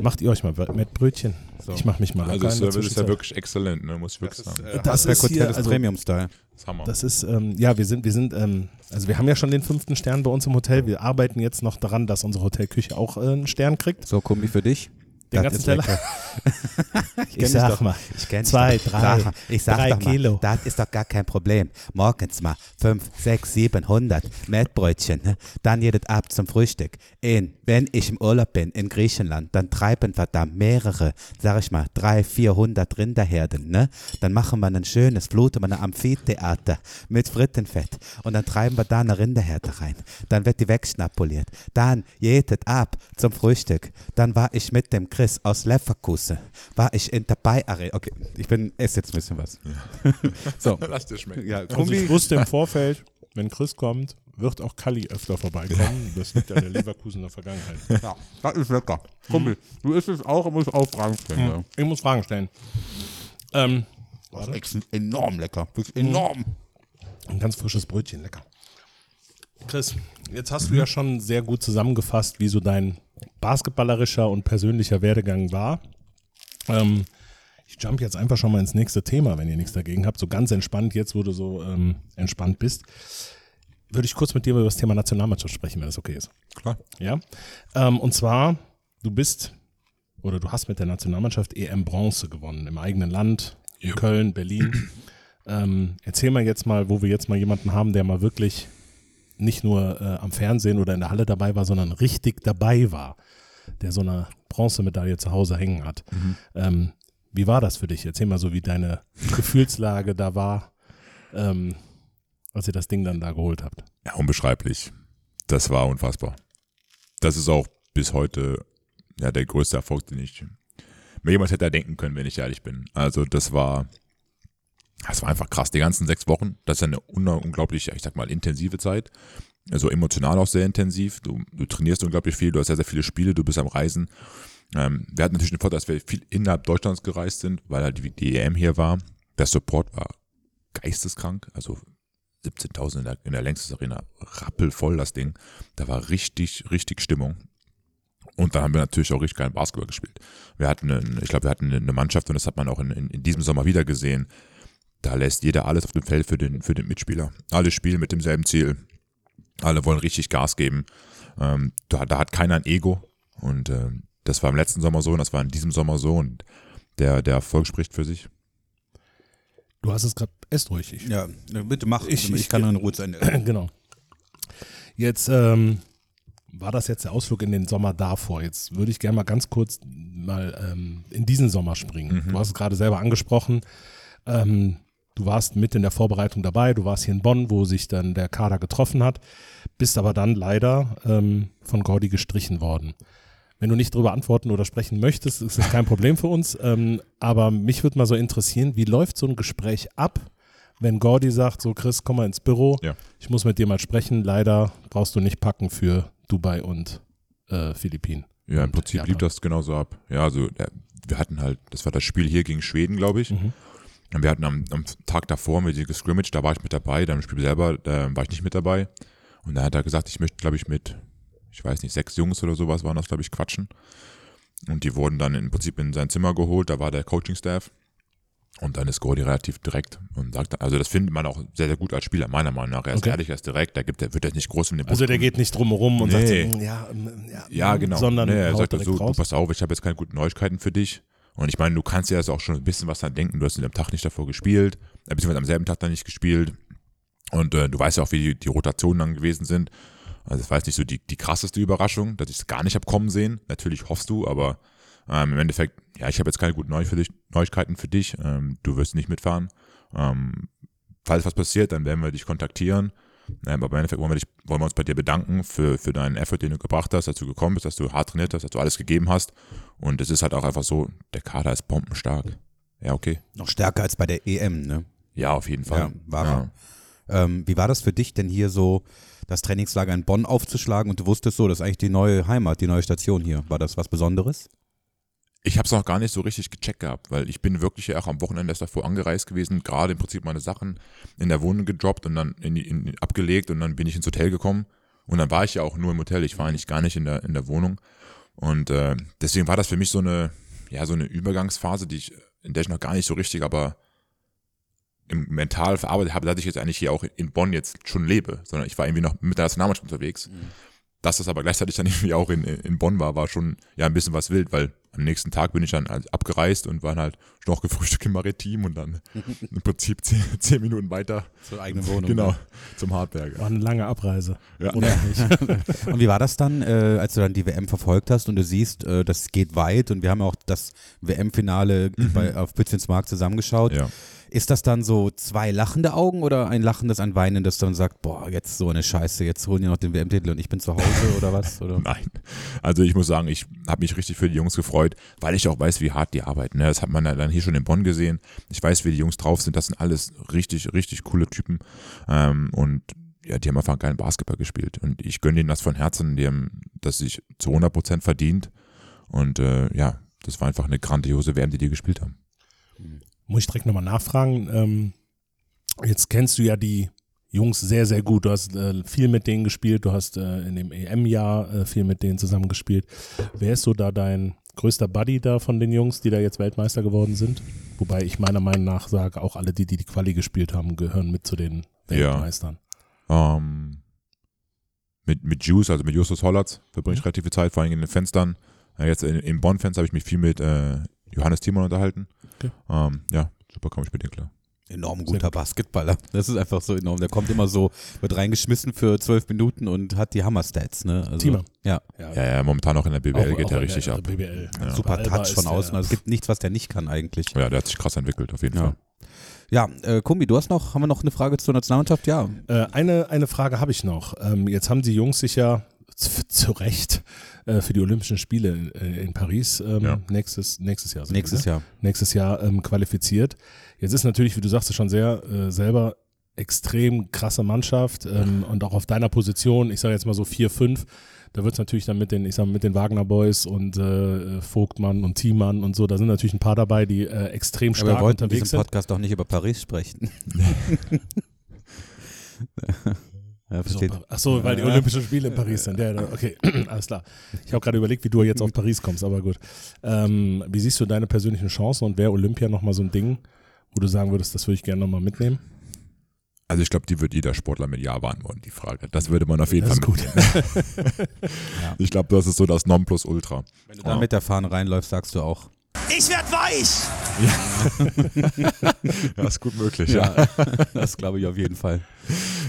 macht ihr euch mal mit Brötchen. Ich mach mich mal also der der Service ist ja wirklich exzellent, ne, muss ich wirklich sagen. Das Der ist Hotel hier, ist also, Premium-Style. Das ist Hammer. das ist, ähm, ja, wir sind, wir sind, ähm, also wir haben ja schon den fünften Stern bei uns im Hotel. Wir arbeiten jetzt noch daran, dass unsere Hotelküche auch äh, einen Stern kriegt. So, Kumbi für dich. Den Das ganzen ist Teller. Ich, kenn dich sag doch. mal, Ich zwei, doch. drei, Sag mal, ich sag drei doch mal, Kilo. Das ist doch gar kein Problem. Morgens mal 5, 6, 700 Mettbrötchen. ne? Dann jedes Abend zum Frühstück. In, wenn ich im Urlaub bin in Griechenland, dann treiben wir da mehrere, sag ich mal, 300, 400 Rinderherden. Ne? Dann machen wir ein schönes, fluten wir ein Amphitheater mit Frittenfett. Und dann treiben wir da eine Rinderherde rein. Dann wird die wegschnapuliert. Dann jedes ab zum Frühstück. Dann war ich mit dem Chris aus Leverkusen. War ich in der Bay-Arena. Okay, ich bin, esse jetzt ein bisschen was. so. Lass dir schmecken. Ja, Also ich wusste im Vorfeld, wenn Chris kommt, wird auch Kalli öfter vorbeikommen. Das liegt an der Leverkusener Vergangenheit. ja, das ist lecker. Kumbi, du isst es auch und musst auch Fragen stellen. Ich muss Fragen stellen. Ähm, Das ist enorm lecker. Wirklich enorm. ein ganz frisches Brötchen, lecker. Chris, jetzt hast du ja schon sehr gut zusammengefasst, wie so dein basketballerischer und persönlicher Werdegang war. Ähm, ich jump jetzt einfach schon mal ins nächste Thema, wenn ihr nichts dagegen habt. So ganz entspannt, jetzt wo du so ähm, entspannt bist, würde ich kurz mit dir über das Thema Nationalmannschaft sprechen, wenn das okay ist. Klar. Ja. Ähm, und zwar, du bist oder du hast mit der Nationalmannschaft EM Bronze gewonnen im eigenen Land, in Köln, Berlin. ähm, erzähl mal jetzt mal, wo wir jetzt mal jemanden haben, der mal wirklich nicht nur äh, am Fernsehen oder in der Halle dabei war, sondern richtig dabei war, der so eine Bronzemedaille zu Hause hängen hat. Ähm, wie war das für dich? Erzähl mal so, wie deine Gefühlslage da war, ähm, als ihr das Ding dann da geholt habt. Ja, unbeschreiblich. Das war unfassbar. Das ist auch bis heute ja, der größte Erfolg, den ich mir jemals hätte erdenken können, wenn ich ehrlich bin. Also das war, das war einfach krass. Die ganzen sechs Wochen, das ist eine un unglaublich, ich sag mal, intensive Zeit. Also emotional auch sehr intensiv. Du, du trainierst unglaublich viel, du hast sehr, sehr viele Spiele, du bist am Reisen. Ähm, wir hatten natürlich den Vorteil, dass wir viel innerhalb Deutschlands gereist sind, weil halt die, die EM hier war. Der Support war geisteskrank. Also 17.000 in der, in der Längstes Arena, rappelvoll das Ding. Da war richtig, richtig Stimmung. Und dann haben wir natürlich auch richtig geilen Basketball gespielt. Wir hatten, einen, ich glaube, wir hatten eine Mannschaft und das hat man auch in, in, in diesem Sommer wieder gesehen. Da lässt jeder alles auf dem Feld für den, für den Mitspieler. Alle spielen mit demselben Ziel. Alle wollen richtig Gas geben. Ähm, da, da hat keiner ein Ego. Und ähm, das war im letzten Sommer so und das war in diesem Sommer so. Und der, der Erfolg spricht für sich. Du hast es gerade, esst ruhig. Ich, Ja, bitte mach. Ich- Ich, ich- kann in Ruhe Ende. genau. Jetzt ähm, war das jetzt der Ausflug in den Sommer davor. Jetzt würde ich gerne mal ganz kurz mal ähm, in diesen Sommer springen. Du hast es gerade selber angesprochen. Ähm, du warst mit in der Vorbereitung dabei. Du warst hier in Bonn, wo sich dann der Kader getroffen hat. Bist aber dann leider ähm, von Gordy gestrichen worden. Wenn du nicht darüber antworten oder sprechen möchtest, ist das kein Problem für uns. Ähm, aber mich würde mal so interessieren, wie läuft so ein Gespräch ab, wenn Gordy sagt, so Chris, komm mal ins Büro, Ja. ich muss mit dir mal sprechen. Leider brauchst du nicht packen für Dubai und äh, Philippinen. Ja, im Prinzip lief das genauso ab. Ja, also der, wir hatten halt, das war das Spiel hier gegen Schweden, glaube ich. Mhm. Und wir hatten am, am Tag davor mit dem Scrimmage, da war ich mit dabei, dann im Spiel selber, da war ich nicht mit dabei. Und da hat er gesagt, ich möchte, glaube ich, mit, ich weiß nicht, sechs Jungs oder sowas waren das, glaube ich, quatschen. Und die wurden dann im Prinzip in sein Zimmer geholt, da war der Coaching-Staff. Und dann ist Gordy relativ direkt und sagt, also das findet man auch sehr, sehr gut als Spieler, meiner Meinung nach. Er ist Okay. ehrlich, er ist direkt, da gibt, er wird er nicht groß um den Also Busch der geht nicht drumherum und Nee. sagt, so, ja, ähm, ja, Ja, genau. sondern nee, er sagt so, du raus. pass auf, ich habe jetzt keine guten Neuigkeiten für dich. Und ich meine, du kannst ja jetzt auch schon ein bisschen was dann denken. Du hast am Tag nicht davor gespielt, äh, beziehungsweise am selben Tag dann nicht gespielt. Und äh, du weißt ja auch, wie die, die Rotationen dann gewesen sind. Also das war jetzt nicht so die, die krasseste Überraschung, dass ich es gar nicht habe kommen sehen. Natürlich hoffst du, aber ähm, im Endeffekt, ja, ich habe jetzt keine guten Neu für dich, Neuigkeiten für dich. Ähm, du wirst nicht mitfahren. Ähm, falls was passiert, dann werden wir dich kontaktieren. Ähm, aber im Endeffekt wollen wir, dich, wollen wir uns bei dir bedanken für, für deinen Effort, den du gebracht hast, dass du gekommen bist, dass du hart trainiert hast, dass du alles gegeben hast. Und es ist halt auch einfach so, der Kader ist bombenstark. Ja, okay. Noch stärker als bei der EM, ne? Ja, auf jeden Fall. Ja, war er. Ähm, wie war das für dich denn hier so, das Trainingslager in Bonn aufzuschlagen und du wusstest so, das ist eigentlich die neue Heimat, die neue Station hier. War das was Besonderes? Ich habe es noch gar nicht so richtig gecheckt gehabt, weil ich bin wirklich ja auch am Wochenende erst davor angereist gewesen, gerade im Prinzip meine Sachen in der Wohnung gedroppt und dann in, in, abgelegt und dann bin ich ins Hotel gekommen und dann war ich ja auch nur im Hotel, ich war eigentlich gar nicht in der, in der Wohnung und äh, deswegen war das für mich so eine, ja, so eine Übergangsphase, die ich, in der ich noch gar nicht so richtig, aber im mental verarbeitet habe, dass ich jetzt eigentlich hier auch in Bonn jetzt schon lebe, sondern ich war irgendwie noch mit der Nationalmannschaft unterwegs. Mhm. Dass das aber gleichzeitig dann irgendwie auch in, in Bonn war, war schon ja ein bisschen was wild, weil am nächsten Tag bin ich dann abgereist und war halt noch gefrühstückt im Maritim und dann im Prinzip zehn, zehn, Minuten weiter. Zur eigenen Wohnung. Genau, zum Hardberger. War eine lange Abreise. Ja. Oder nicht? und wie war das dann, äh, als du dann die WM verfolgt hast und du siehst, äh, das geht weit und wir haben auch das WM-Finale mhm. auf Pützensmarkt zusammengeschaut. Ja. Ist das dann so zwei lachende Augen oder ein lachendes, ein weinendes, das dann sagt, boah, jetzt so eine Scheiße, jetzt holen die noch den WM-Titel und ich bin zu Hause oder was? Oder? Nein. Also ich muss sagen, ich habe mich richtig für die Jungs gefreut, weil ich auch weiß, wie hart die arbeiten. Ne? Das hat man dann hier schon in Bonn gesehen. Ich weiß, wie die Jungs drauf sind. Das sind alles richtig, richtig coole Typen. Ähm, und ja, die haben einfach keinen Basketball gespielt. Und ich gönne ihnen das von Herzen. Die haben das sich zu 100 Prozent verdient. Und äh, ja, das war einfach eine grandiose WM, die die gespielt haben. Muss ich direkt nochmal nachfragen. Ähm, jetzt kennst du ja die Jungs sehr, sehr gut. Du hast äh, viel mit denen gespielt, du hast äh, in dem EM-Jahr äh, viel mit denen zusammengespielt. Wer ist so da dein größter Buddy da von den Jungs, die da jetzt Weltmeister geworden sind? Wobei ich meiner Meinung nach sage, auch alle, die, die die Quali gespielt haben, gehören mit zu den Weltmeistern. Ja. Ähm, mit, mit Juice, also mit Justus Hollatz, verbringe ich mhm. relativ viel Zeit, vor allem in den Fenstern. jetzt in, in Bonn-Fenster habe ich mich viel mit äh, Johannes Timon unterhalten. Okay. Ähm, ja, super komme ich mit dir klar. Enorm guter Basketballer. Das ist einfach so enorm. Der kommt immer so, wird reingeschmissen für zwölf Minuten und hat die Hammer-Stats. Ne? Also, Teamer. Ja. Ja, ja, momentan auch in der BBL Auch- geht auch er in richtig der ab. BBL. Ja. Super Alba Touch ist von der- außen. Also es gibt nichts, was der nicht kann eigentlich. Ja, der hat sich krass entwickelt, auf jeden Ja. Fall. Ja, äh, Kumbi, du hast noch, haben wir noch eine Frage zur Nationalmannschaft? Ja. Äh, eine, eine Frage habe ich noch. Ähm, jetzt haben die Jungs sich ja zu, Recht äh, für die Olympischen Spiele äh, in Paris ähm, Ja. nächstes, nächstes Jahr. Nächstes wir, ne? Jahr. Nächstes Jahr ähm, qualifiziert. Jetzt ist natürlich, wie du sagst, schon sehr äh, selber extrem krasse Mannschaft ähm, und auch auf deiner Position, ich sage jetzt mal so 4, 5, da wird es natürlich dann mit den, ich sag mal, mit den Wagner Boys und äh, Vogtmann und Thiemann und so, da sind natürlich ein paar dabei, die äh, extrem Aber wir stark wollten in unterwegs sind. Podcast doch nicht über Paris sprechen. ja, versteht. So, ach so, weil die Olympischen Spiele in Paris sind. Ja, ja, okay, alles klar. Ich habe gerade überlegt, wie du jetzt auf Paris kommst, aber gut. Ähm, wie siehst du deine persönlichen Chancen und wäre Olympia nochmal so ein Ding, wo du sagen würdest, das würde ich gerne nochmal mitnehmen? Also ich glaube, die wird jeder Sportler mit Ja beantworten, die Frage. Das würde man auf jeden Das Fall ist gut. mitnehmen. Ich glaube, das ist so das Nonplusultra. Wenn du da mit der Fahne reinläufst, sagst du auch. Ich werd weich! Das ist gut möglich, Ja, das glaube ich auf jeden Fall.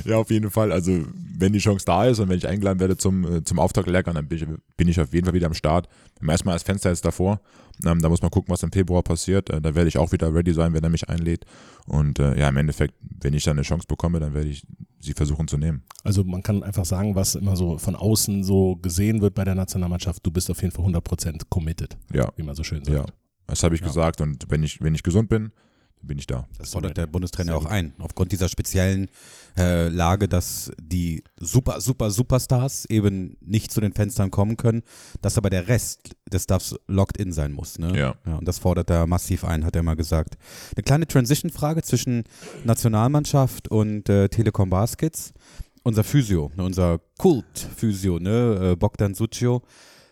Ja, auf jeden Fall. Also, wenn die Chance da ist und wenn ich eingeladen werde zum, äh, zum Auftaktlehrgang, dann bin ich, bin ich auf jeden Fall wieder am Start. Erstmal das Fenster jetzt davor. Ähm, da muss man gucken, was im Februar passiert. Äh, da werde ich auch wieder ready sein, wenn er mich einlädt. Und äh, ja, im Endeffekt, wenn ich dann eine Chance bekomme, dann werde ich sie versuchen zu nehmen. Also man kann einfach sagen, was immer so von außen so gesehen wird bei der Nationalmannschaft, du bist auf jeden Fall 100% committed, Ja, wie man so schön sagt. ja. Das habe ich gesagt. Und wenn ich, wenn ich gesund bin, dann bin ich da. Das fordert der Bundestrainer auch ein. Aufgrund dieser speziellen äh, Lage, dass die super, super, Superstars eben nicht zu den Fenstern kommen können, dass aber der Rest des Stuffs locked in sein muss. Ne? Ja. ja. Und das fordert er massiv ein, hat er mal gesagt. Eine kleine Transition-Frage zwischen Nationalmannschaft und äh, Telekom Baskets. Unser Physio, ne, unser Kult-Physio, ne, äh, Bogdan Sucio,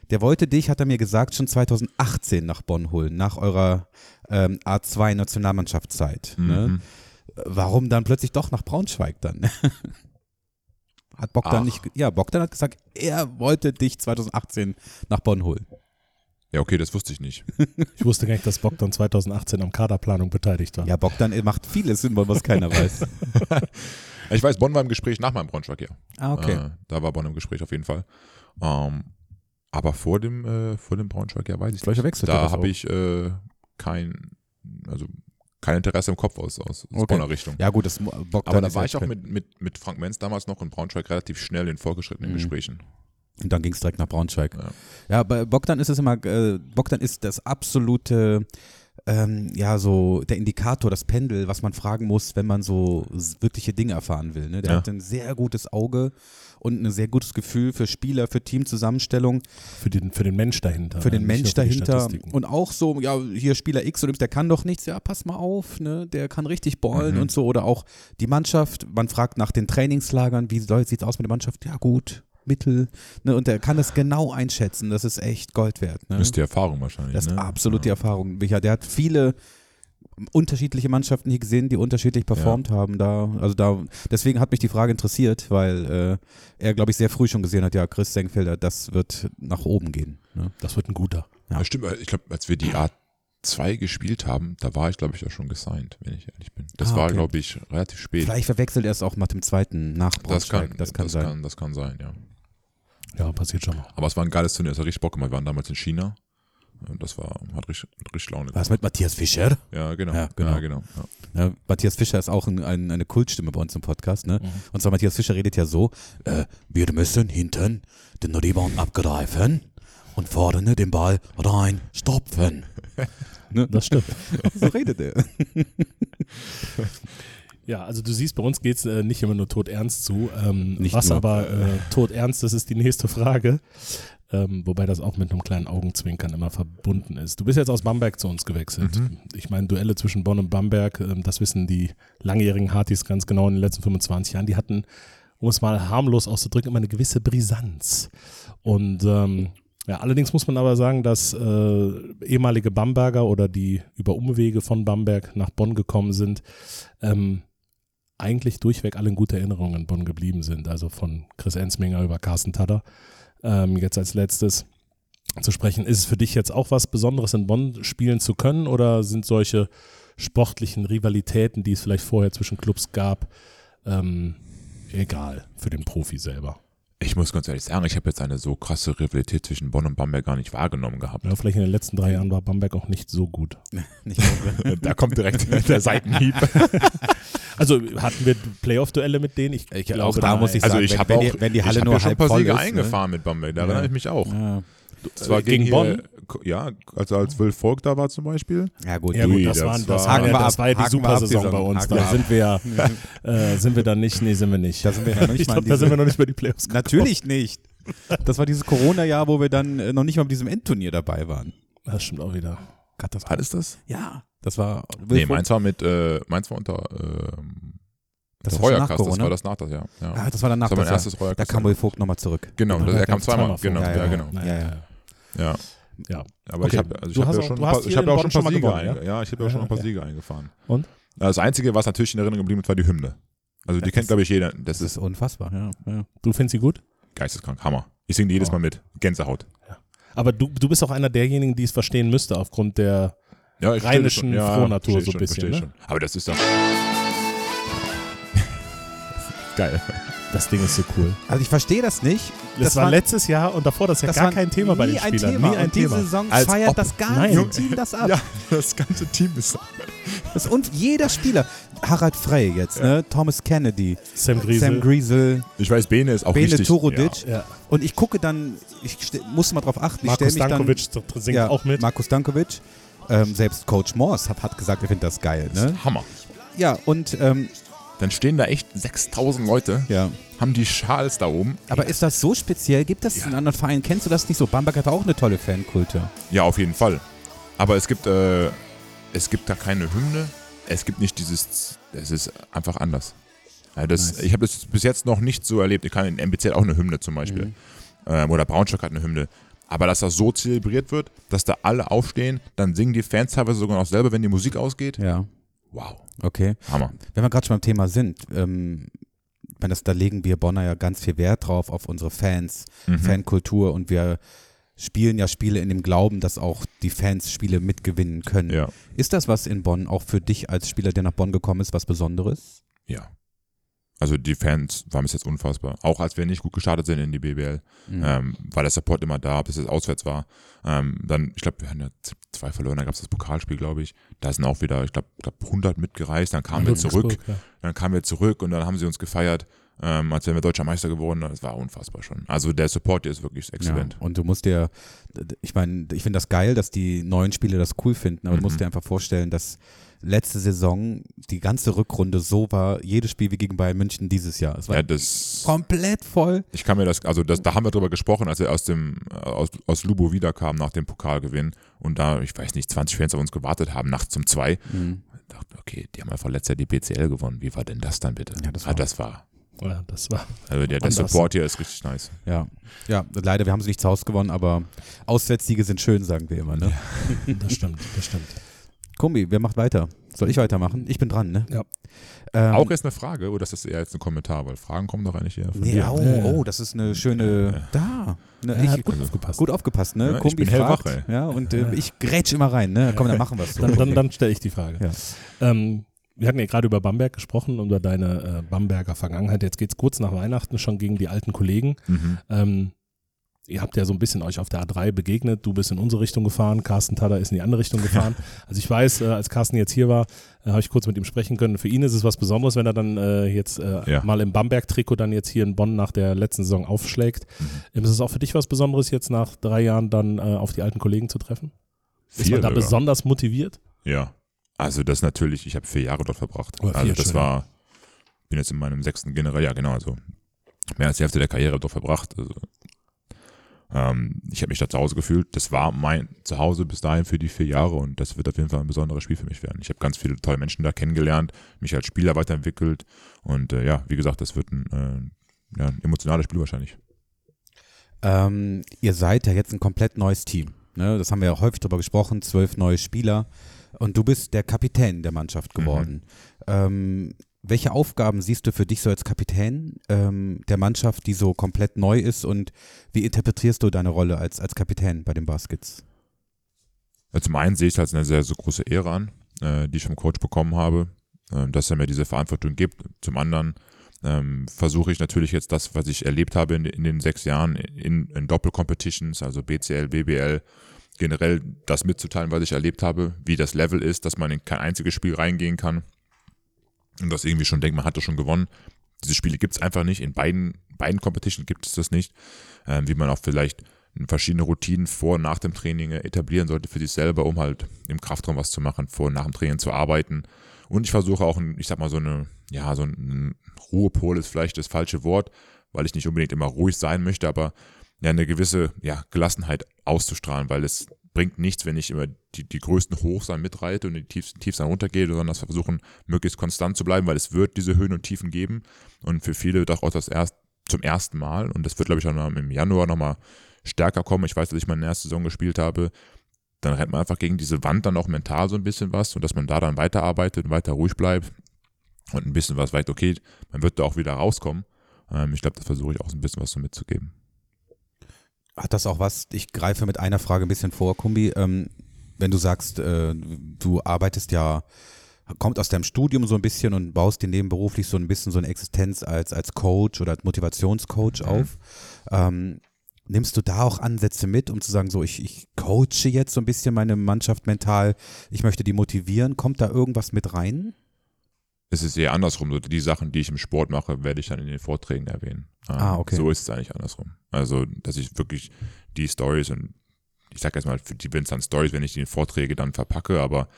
der wollte dich, hat er mir gesagt, schon 2018 nach Bonn holen, nach eurer ähm, A2-Nationalmannschaftszeit. Ne? Mhm. Warum dann plötzlich doch nach Braunschweig dann? hat Bogdan Ach. nicht, ja, Bogdan hat gesagt, er wollte dich 2018 nach Bonn holen. Ja, okay, das wusste ich nicht. Ich wusste gar nicht, dass Bogdan 2018 am Kaderplanung beteiligt war. Ja, Bogdan macht vieles in Bonn, was keiner weiß. Ich weiß, Bonn war im Gespräch nach meinem Braunschweig, ja. Ah, okay. Äh, da war Bonn im Gespräch auf jeden Fall. Ähm, aber vor dem, äh, vor dem Braunschweig, ja, weiß ich Vielleicht nicht. wechselt er Da habe ich äh, kein, also kein Interesse im Kopf aus, aus Okay. Bonner Richtung. Ja, gut, das Bogdan Aber da war ich auch mit, mit, mit Frank Menz damals noch in Braunschweig relativ schnell in fortgeschrittenen Mhm. Gesprächen. Und dann ging es direkt nach Braunschweig. Ja. Ja, bei Bogdan ist es immer, äh, Bogdan ist das absolute, ähm, ja, so der Indikator, das Pendel, was man fragen muss, wenn man so wirkliche Dinge erfahren will. Ne? Der Ja. hat ein sehr gutes Auge und ein sehr gutes Gefühl für Spieler, für Teamzusammenstellung, Für den, für den Mensch dahinter. für den Mensch nur für die dahinter. Und auch so, ja, hier Spieler X oder Y, der kann doch nichts, ja, pass mal auf, ne? der kann richtig ballen Mhm. und so. Oder auch die Mannschaft, man fragt nach den Trainingslagern, wie sieht es aus mit der Mannschaft? Ja, gut. Mittel, ne, und der kann das genau einschätzen. Das ist echt Gold wert. Ne? Das ist die Erfahrung wahrscheinlich. Das ist ne? absolut die Erfahrung. Micha, der hat viele unterschiedliche Mannschaften hier gesehen, die unterschiedlich performt haben. Da, also da, deswegen hat mich die Frage interessiert, weil äh, er, glaube ich, sehr früh schon gesehen hat, ja, Chris Senkfelder, das wird nach oben gehen. Ne? Das wird ein guter. Ja, stimmt. Ich glaube, als wir die A2 gespielt haben, da war ich, glaube ich, auch schon gesigned, wenn ich ehrlich bin. Das Ah, war, okay. glaube ich, relativ spät. Vielleicht verwechselt er es auch mit dem zweiten nach das kann. Das kann sein. Kann, das kann sein, ja. Ja, passiert schon mal. Aber es war ein geiles Turnier, es hat richtig Bock gemacht. Wir waren damals in China. Das war, hat richtig, richtig Laune Was mit Matthias Fischer? Ja, genau. Ja, genau. Ja, genau. Ja. Ja, Matthias Fischer ist auch ein, ein, eine Kultstimme bei uns im Podcast. Ne? Mhm. Und zwar Matthias Fischer redet ja so, äh, wir müssen hinten den Rebound abgreifen und vorne den Ball rein stopfen. ne? Das stimmt. So redet er. Ja, also du siehst, bei uns geht es äh, nicht immer nur todernst zu. Ähm, Nicht was nur. aber äh, todernst, das ist die nächste Frage. Ähm, wobei das auch mit einem kleinen Augenzwinkern immer verbunden ist. Du bist jetzt aus Bamberg zu uns gewechselt. Mhm. Ich meine, Duelle zwischen Bonn und Bamberg, ähm, das wissen die langjährigen Hartis ganz genau in den letzten 25 Jahren, die hatten, um es mal harmlos auszudrücken, immer eine gewisse Brisanz. Und ähm, ja, allerdings muss man aber sagen, dass äh, ehemalige Bamberger oder die über Umwege von Bamberg nach Bonn gekommen sind, ähm, eigentlich durchweg alle in guter Erinnerung in Bonn geblieben sind. Also von Chris Ensminger über Carsten Tadder. Ähm, jetzt als letztes zu sprechen. Ist es für dich jetzt auch was Besonderes in Bonn spielen zu können oder sind solche sportlichen Rivalitäten, die es vielleicht vorher zwischen Clubs gab, ähm, egal für den Profi selber? Ich muss ganz ehrlich sagen, ich habe jetzt eine so krasse Rivalität zwischen Bonn und Bamberg gar nicht wahrgenommen gehabt. Ja, vielleicht in den letzten drei Jahren war Bamberg auch nicht so gut. Nicht nur- da kommt direkt der Seitenhieb. Also hatten wir Playoff-Duelle mit denen? Ich, Ich- glaube, auch da muss ich Also sagen, ich wenn- habe wenn auch, die- wenn die Halle ich hab nur ja schon ein halb paar voll Siege ist, ne? eingefahren mit Bamberg, da Ja. erinnere ich mich auch. ja. Das war Äh, gegen gegen, Bonn? Ja, also als Will Volk da war zum Beispiel. ja, gut. Ja gut, das, das waren, das, war- ja, wir das war ja die Supersaison bei uns. Da sind wir ja, äh, sind wir dann nicht, nee, sind wir nicht. Da sind wir ja noch nicht ich in da sind wir noch nicht bei die Playoffs gekommen. Natürlich nicht. Das war dieses Corona-Jahr, wo wir dann äh, noch nicht mal bei diesem Endturnier dabei waren. Das stimmt auch wieder. Katastrophal. Ist das? Ja, das war. Nee, meins war mit, äh, meins war unter ähm, Das das war schon nach Reuerkast, das Corona? war das nach das Jahr. Ja. Ah, das war danach. das war mein das Jahr. erstes Da Reuerkast. kam Will Vogt nochmal zurück. Genau, Ja, er kam zweimal genau, Ja, ja, ja. genau. Ja, Ja, ja, ja. ja. Ja. Ja. Aber Okay, ich habe also ich hab ja auch- schon, paar- ich ja auch schon ein paar Siege gewonnen, einge ja, ich habe ja Ja, schon ein paar. Siege eingefahren. Und? Das Einzige, was natürlich in Erinnerung geblieben ist, war die Hymne. Also die Das kennt, ist- glaube ich, jeder. Das Das ist ist unfassbar, ja. ja. Du findest sie gut? geisteskrank, Hammer. Ich singe die jedes Oh. Mal mit. Gänsehaut. Aber du, du bist auch einer derjenigen, die es verstehen müsste, aufgrund der. Ja, Rheinischen das Frohnatur so ein bisschen, ne? schon. Aber das ist doch. Geil. Das Ding ist so cool. Also ich verstehe das nicht. Das, war letztes Jahr und davor das ja das gar war kein Thema bei nie den ein Spielern. Thema. Nie ein und diese Thema. Saison Als feiert ob- das ganze Nein. Team das ab. Ja, das ganze Team ist. Das, und jeder Spieler, Harald Frey jetzt, ne? Thomas Kennedy, Sam Griesel. Sam Griesel, Ich weiß, Bene ist auch Bene richtig. Turodic. Ja. Und ich gucke dann, ich muss mal drauf achten, ich Markus stelle mich Stankovic dann, singt ja, auch mit. Markus Dankovic. Ähm, selbst Coach Morse hat, hat gesagt, er findet das geil. Ja, Ne? ist Hammer. Ja, und ähm, Dann stehen da echt 6000 Leute, ja. haben die Schals da oben. Aber ist das so speziell? Gibt das in anderen Vereinen? Kennst du das nicht so? Bamberg hat auch eine tolle Fankultur. Ja, auf jeden Fall. Aber es gibt, äh, es gibt da keine Hymne. Es gibt nicht dieses, es ist einfach anders. Ja, das, Nice. Ich habe das bis jetzt noch nicht so erlebt. Ich kann in MBZ auch eine Hymne zum Beispiel. Mhm. Ähm, oder Braunschweig hat eine Hymne. Aber dass das so zelebriert wird, dass da alle aufstehen, dann singen die Fans teilweise sogar noch selber, wenn die Musik ausgeht. Ja, Wow, okay. Hammer. Wenn wir gerade schon beim Thema sind, ähm, das, da legen wir Bonner ja ganz viel Wert drauf, auf unsere Fans, Mhm. Fankultur und wir spielen ja Spiele in dem Glauben, dass auch die Fans Spiele mitgewinnen können. Ja, Ist das was in Bonn auch für dich als Spieler, der nach Bonn gekommen ist, was Besonderes? ja. Also die Fans waren bis jetzt unfassbar. Auch als wir nicht gut gestartet sind in die BBL, mhm. ähm, war der Support immer da, bis es auswärts war. Ähm, dann, ich glaube, wir hatten ja zwei verloren, dann gab es das Pokalspiel, glaube ich. Da sind auch wieder, ich glaube, glaub 100 mitgereist. Dann kamen ja, wir zurück. Ja. Dann kamen wir zurück und dann haben sie uns gefeiert ähm, als wären wir deutscher Meister geworden. Das war unfassbar schon. Also der Support hier ist wirklich exzellent. Ja, und du musst dir, ich meine, ich finde das geil, dass die neuen Spieler das cool finden, aber mhm. du musst mhm. dir einfach vorstellen, dass letzte Saison die ganze Rückrunde so war, jedes Spiel wie gegen Bayern München dieses Jahr. Es war ja, das, komplett voll. Ich kann mir das, also das, da haben wir drüber gesprochen, als er aus dem aus, aus Lubo wiederkam nach dem Pokalgewinn und da, ich weiß nicht, 20 Fans auf uns gewartet haben, nachts zum zwei. Mhm. Ich dachte, okay, die haben einfach letztes Jahr die BCL gewonnen. Wie war denn das dann bitte? Ja, das ah, war, ah, das war ja, das war. Also der, der Support hier ist richtig nice. Ja. Ja, leider, wir haben sie nicht zu Hause gewonnen, aber Auswärtssiege sind schön, sagen wir immer, ne? Ja, das stimmt, das stimmt. Kumbi, wer macht weiter? Soll ich weitermachen? Ich bin dran, ne? Ja. Ähm, auch jetzt eine Frage oder ist das eher jetzt ein Kommentar? Weil Fragen kommen doch eigentlich hier von nee, dir. Oh, oh, das ist eine schöne. Da. Ne, ja, ich, gut also, aufgepasst. Gut aufgepasst, ne? Ja, Kumbi ich bin fragt. Ja, und äh, ich grätsch immer rein, ne? Komm, dann machen wir es so. Dann, dann, dann stelle ich die Frage. Ja. Ähm, wir hatten ja gerade über Bamberg gesprochen und über deine äh, Bamberger Vergangenheit. Jetzt geht es kurz nach Weihnachten schon gegen die alten Kollegen. Mhm. Ähm, ihr habt ja so ein bisschen euch auf der A3 begegnet. Du bist in unsere Richtung gefahren, Carsten Tada ist in die andere Richtung gefahren. Also ich weiß, äh, als Carsten jetzt hier war, äh, habe ich kurz mit ihm sprechen können. Für ihn ist es was Besonderes, wenn er dann äh, jetzt äh, ja. mal im Bamberg-Trikot dann jetzt hier in Bonn nach der letzten Saison aufschlägt. Mhm. Ist es auch für dich was Besonderes, jetzt nach drei Jahren dann äh, auf die alten Kollegen zu treffen? Viel ist man da sogar. besonders motiviert? Ja, also das natürlich, ich habe vier Jahre dort verbracht. Oh, also das war, bin jetzt in meinem sechsten General, ja genau, also mehr als die Hälfte der Karriere dort verbracht. Also, ähm, ich habe mich da zu Hause gefühlt. Das war mein Zuhause bis dahin für die vier Jahre und das wird auf jeden Fall ein besonderes Spiel für mich werden. Ich habe ganz viele tolle Menschen da kennengelernt, mich als Spieler weiterentwickelt und äh, ja, wie gesagt, das wird ein, äh, ja, ein emotionales Spiel wahrscheinlich. Ähm, ihr seid ja jetzt ein komplett neues Team. Ne? Das haben wir ja häufig darüber gesprochen, zwölf neue Spieler. Und du bist der Kapitän der Mannschaft geworden. Mhm. Ähm, welche Aufgaben siehst du für dich so als Kapitän ähm, der Mannschaft, die so komplett neu ist und wie interpretierst du deine Rolle als, als Kapitän bei den Baskets? Zum einen sehe ich es als eine sehr, sehr große Ehre an, äh, die ich vom Coach bekommen habe, äh, dass er mir diese Verantwortung gibt. Zum anderen ähm, versuche ich natürlich jetzt das, was ich erlebt habe in, in den sechs Jahren in, in Doppelcompetitions, also BCL, BBL, generell das mitzuteilen, was ich erlebt habe, wie das Level ist, dass man in kein einziges Spiel reingehen kann und das irgendwie schon denkt, man hat das schon gewonnen. Diese Spiele gibt es einfach nicht. In beiden, beiden Competitions gibt es das nicht. Ähm, wie man auch vielleicht verschiedene Routinen vor und nach dem Training etablieren sollte für sich selber, um halt im Kraftraum was zu machen, vor und nach dem Training zu arbeiten. Und ich versuche auch, ich sag mal, so eine, ja, so ein Ruhepol ist vielleicht das falsche Wort, weil ich nicht unbedingt immer ruhig sein möchte, aber ja, eine gewisse ja, Gelassenheit auszustrahlen, weil es bringt nichts, wenn ich immer die, die größten Hochs dann mitreite und die tiefsten Tiefs dann runtergehe, sondern wir versuchen, möglichst konstant zu bleiben, weil es wird diese Höhen und Tiefen geben und für viele doch auch das erst zum ersten Mal und das wird, glaube ich, auch im Januar nochmal stärker kommen. Ich weiß, dass ich meine erste Saison gespielt habe, dann rennt man einfach gegen diese Wand dann auch mental so ein bisschen was und dass man da dann weiterarbeitet und weiter ruhig bleibt und ein bisschen was weiß, okay, man wird da auch wieder rauskommen. Ähm, ich glaube, das versuche ich auch so ein bisschen was so mitzugeben. Hat das auch was, ich greife mit einer Frage ein bisschen vor, Kumbi, ähm, wenn du sagst, äh, du arbeitest ja, kommt aus deinem Studium so ein bisschen und baust dir nebenberuflich so ein bisschen so eine Existenz als, als Coach oder als Motivationscoach mhm. auf. Ähm, nimmst du da auch Ansätze mit, um zu sagen, so ich, ich coache jetzt so ein bisschen meine Mannschaft mental, ich möchte die motivieren, kommt da irgendwas mit rein? Es ist eher andersrum. die Sachen, die ich im Sport mache, werde ich dann in den Vorträgen erwähnen. Ah, okay. So ist es eigentlich andersrum. Also, dass ich wirklich die Stories und ich sage jetzt mal, die wenn es dann Stories, wenn ich die in Vorträge dann verpacke, aber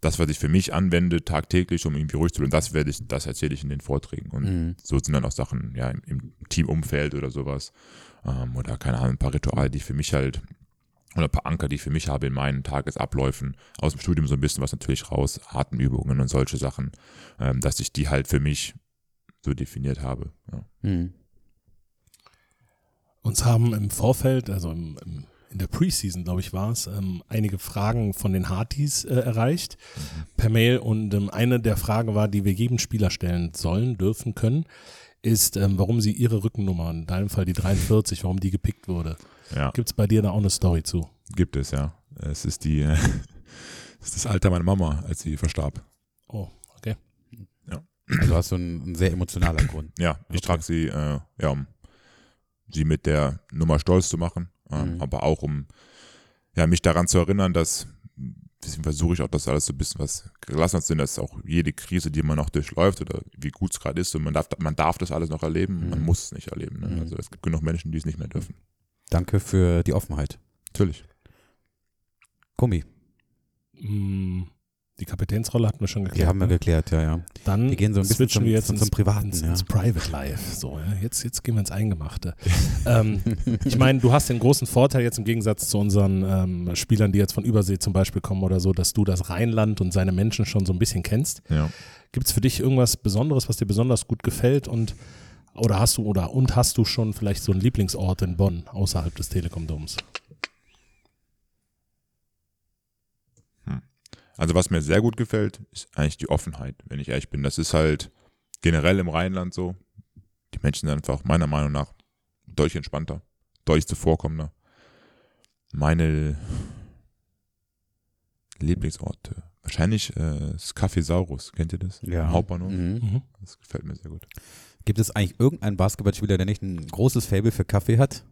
das, was ich für mich anwende, tagtäglich, um irgendwie ruhig zu bleiben, das werde ich, das erzähle ich in den Vorträgen. Und mhm. so sind dann auch Sachen, ja, im, im Teamumfeld oder sowas. Ähm, oder keine Ahnung, ein paar Rituale, die ich für mich halt oder ein paar Anker, die ich für mich habe in meinen Tagesabläufen aus dem Studium so ein bisschen was natürlich raus, Atemübungen und solche Sachen, ähm, dass ich die halt für mich so definiert habe. Ja. Hm. Uns haben im Vorfeld, also im, im, in der Preseason, glaube ich, war es, ähm, einige Fragen von den Hardys äh, erreicht mhm. per Mail und ähm, eine der Fragen war, die wir jedem Spieler stellen sollen, dürfen, können, ist, ähm, warum sie ihre Rückennummer, in deinem Fall die 43, warum die gepickt wurde. Ja. Gibt es bei dir da auch eine Story zu? Gibt es, ja. Es ist die, es ist das Alter meiner Mama, als sie verstarb. Oh, okay. Ja. Also hast du einen, einen sehr emotionaler Grund. Ja, ich Okay. trage sie, äh, ja, um sie mit der Nummer stolz zu machen, ähm, Mhm. aber auch um ja, mich daran zu erinnern, dass deswegen versuche ich auch, dass alles so ein bisschen was gelassen sind, dass auch jede Krise, die man noch durchläuft oder wie gut es gerade ist, und man darf, man darf das alles noch erleben, man Mhm. muss es nicht erleben. Ne? Mhm. Also es gibt genug Menschen, die es nicht mehr dürfen. Danke für die Offenheit. Natürlich. Gummi, Mm, Die Kapitänsrolle hatten wir schon geklärt. die haben wir ne? geklärt, ja, ja. Dann Wir gehen so ein bisschen switchen zum- wir jetzt zum- ins, zum Privaten, ins, ja. ins Private Life. So, ja, jetzt, jetzt gehen wir ins Eingemachte. ähm, ich meine, du hast den großen Vorteil jetzt im Gegensatz zu unseren ähm, Spielern, die jetzt von Übersee zum Beispiel kommen oder so, dass du das Rheinland und seine Menschen schon so ein bisschen kennst. Ja. Gibt es für dich irgendwas Besonderes, was dir besonders gut gefällt und oder hast du oder und hast du schon vielleicht so einen Lieblingsort in Bonn außerhalb des Telekom-Doms? Also was mir sehr gut gefällt, ist eigentlich die Offenheit, wenn ich ehrlich bin. Das ist halt generell im Rheinland so. Die Menschen sind einfach meiner Meinung nach deutlich entspannter, deutlich zuvorkommender. Meine Lieblingsorte, wahrscheinlich äh, das Café Saurus, kennt ihr das? Ja. Hauptbahnhof. Mhm. Mhm. Das gefällt mir sehr gut. Gibt es eigentlich irgendeinen Basketballspieler, der nicht ein großes Fable für Kaffee hat?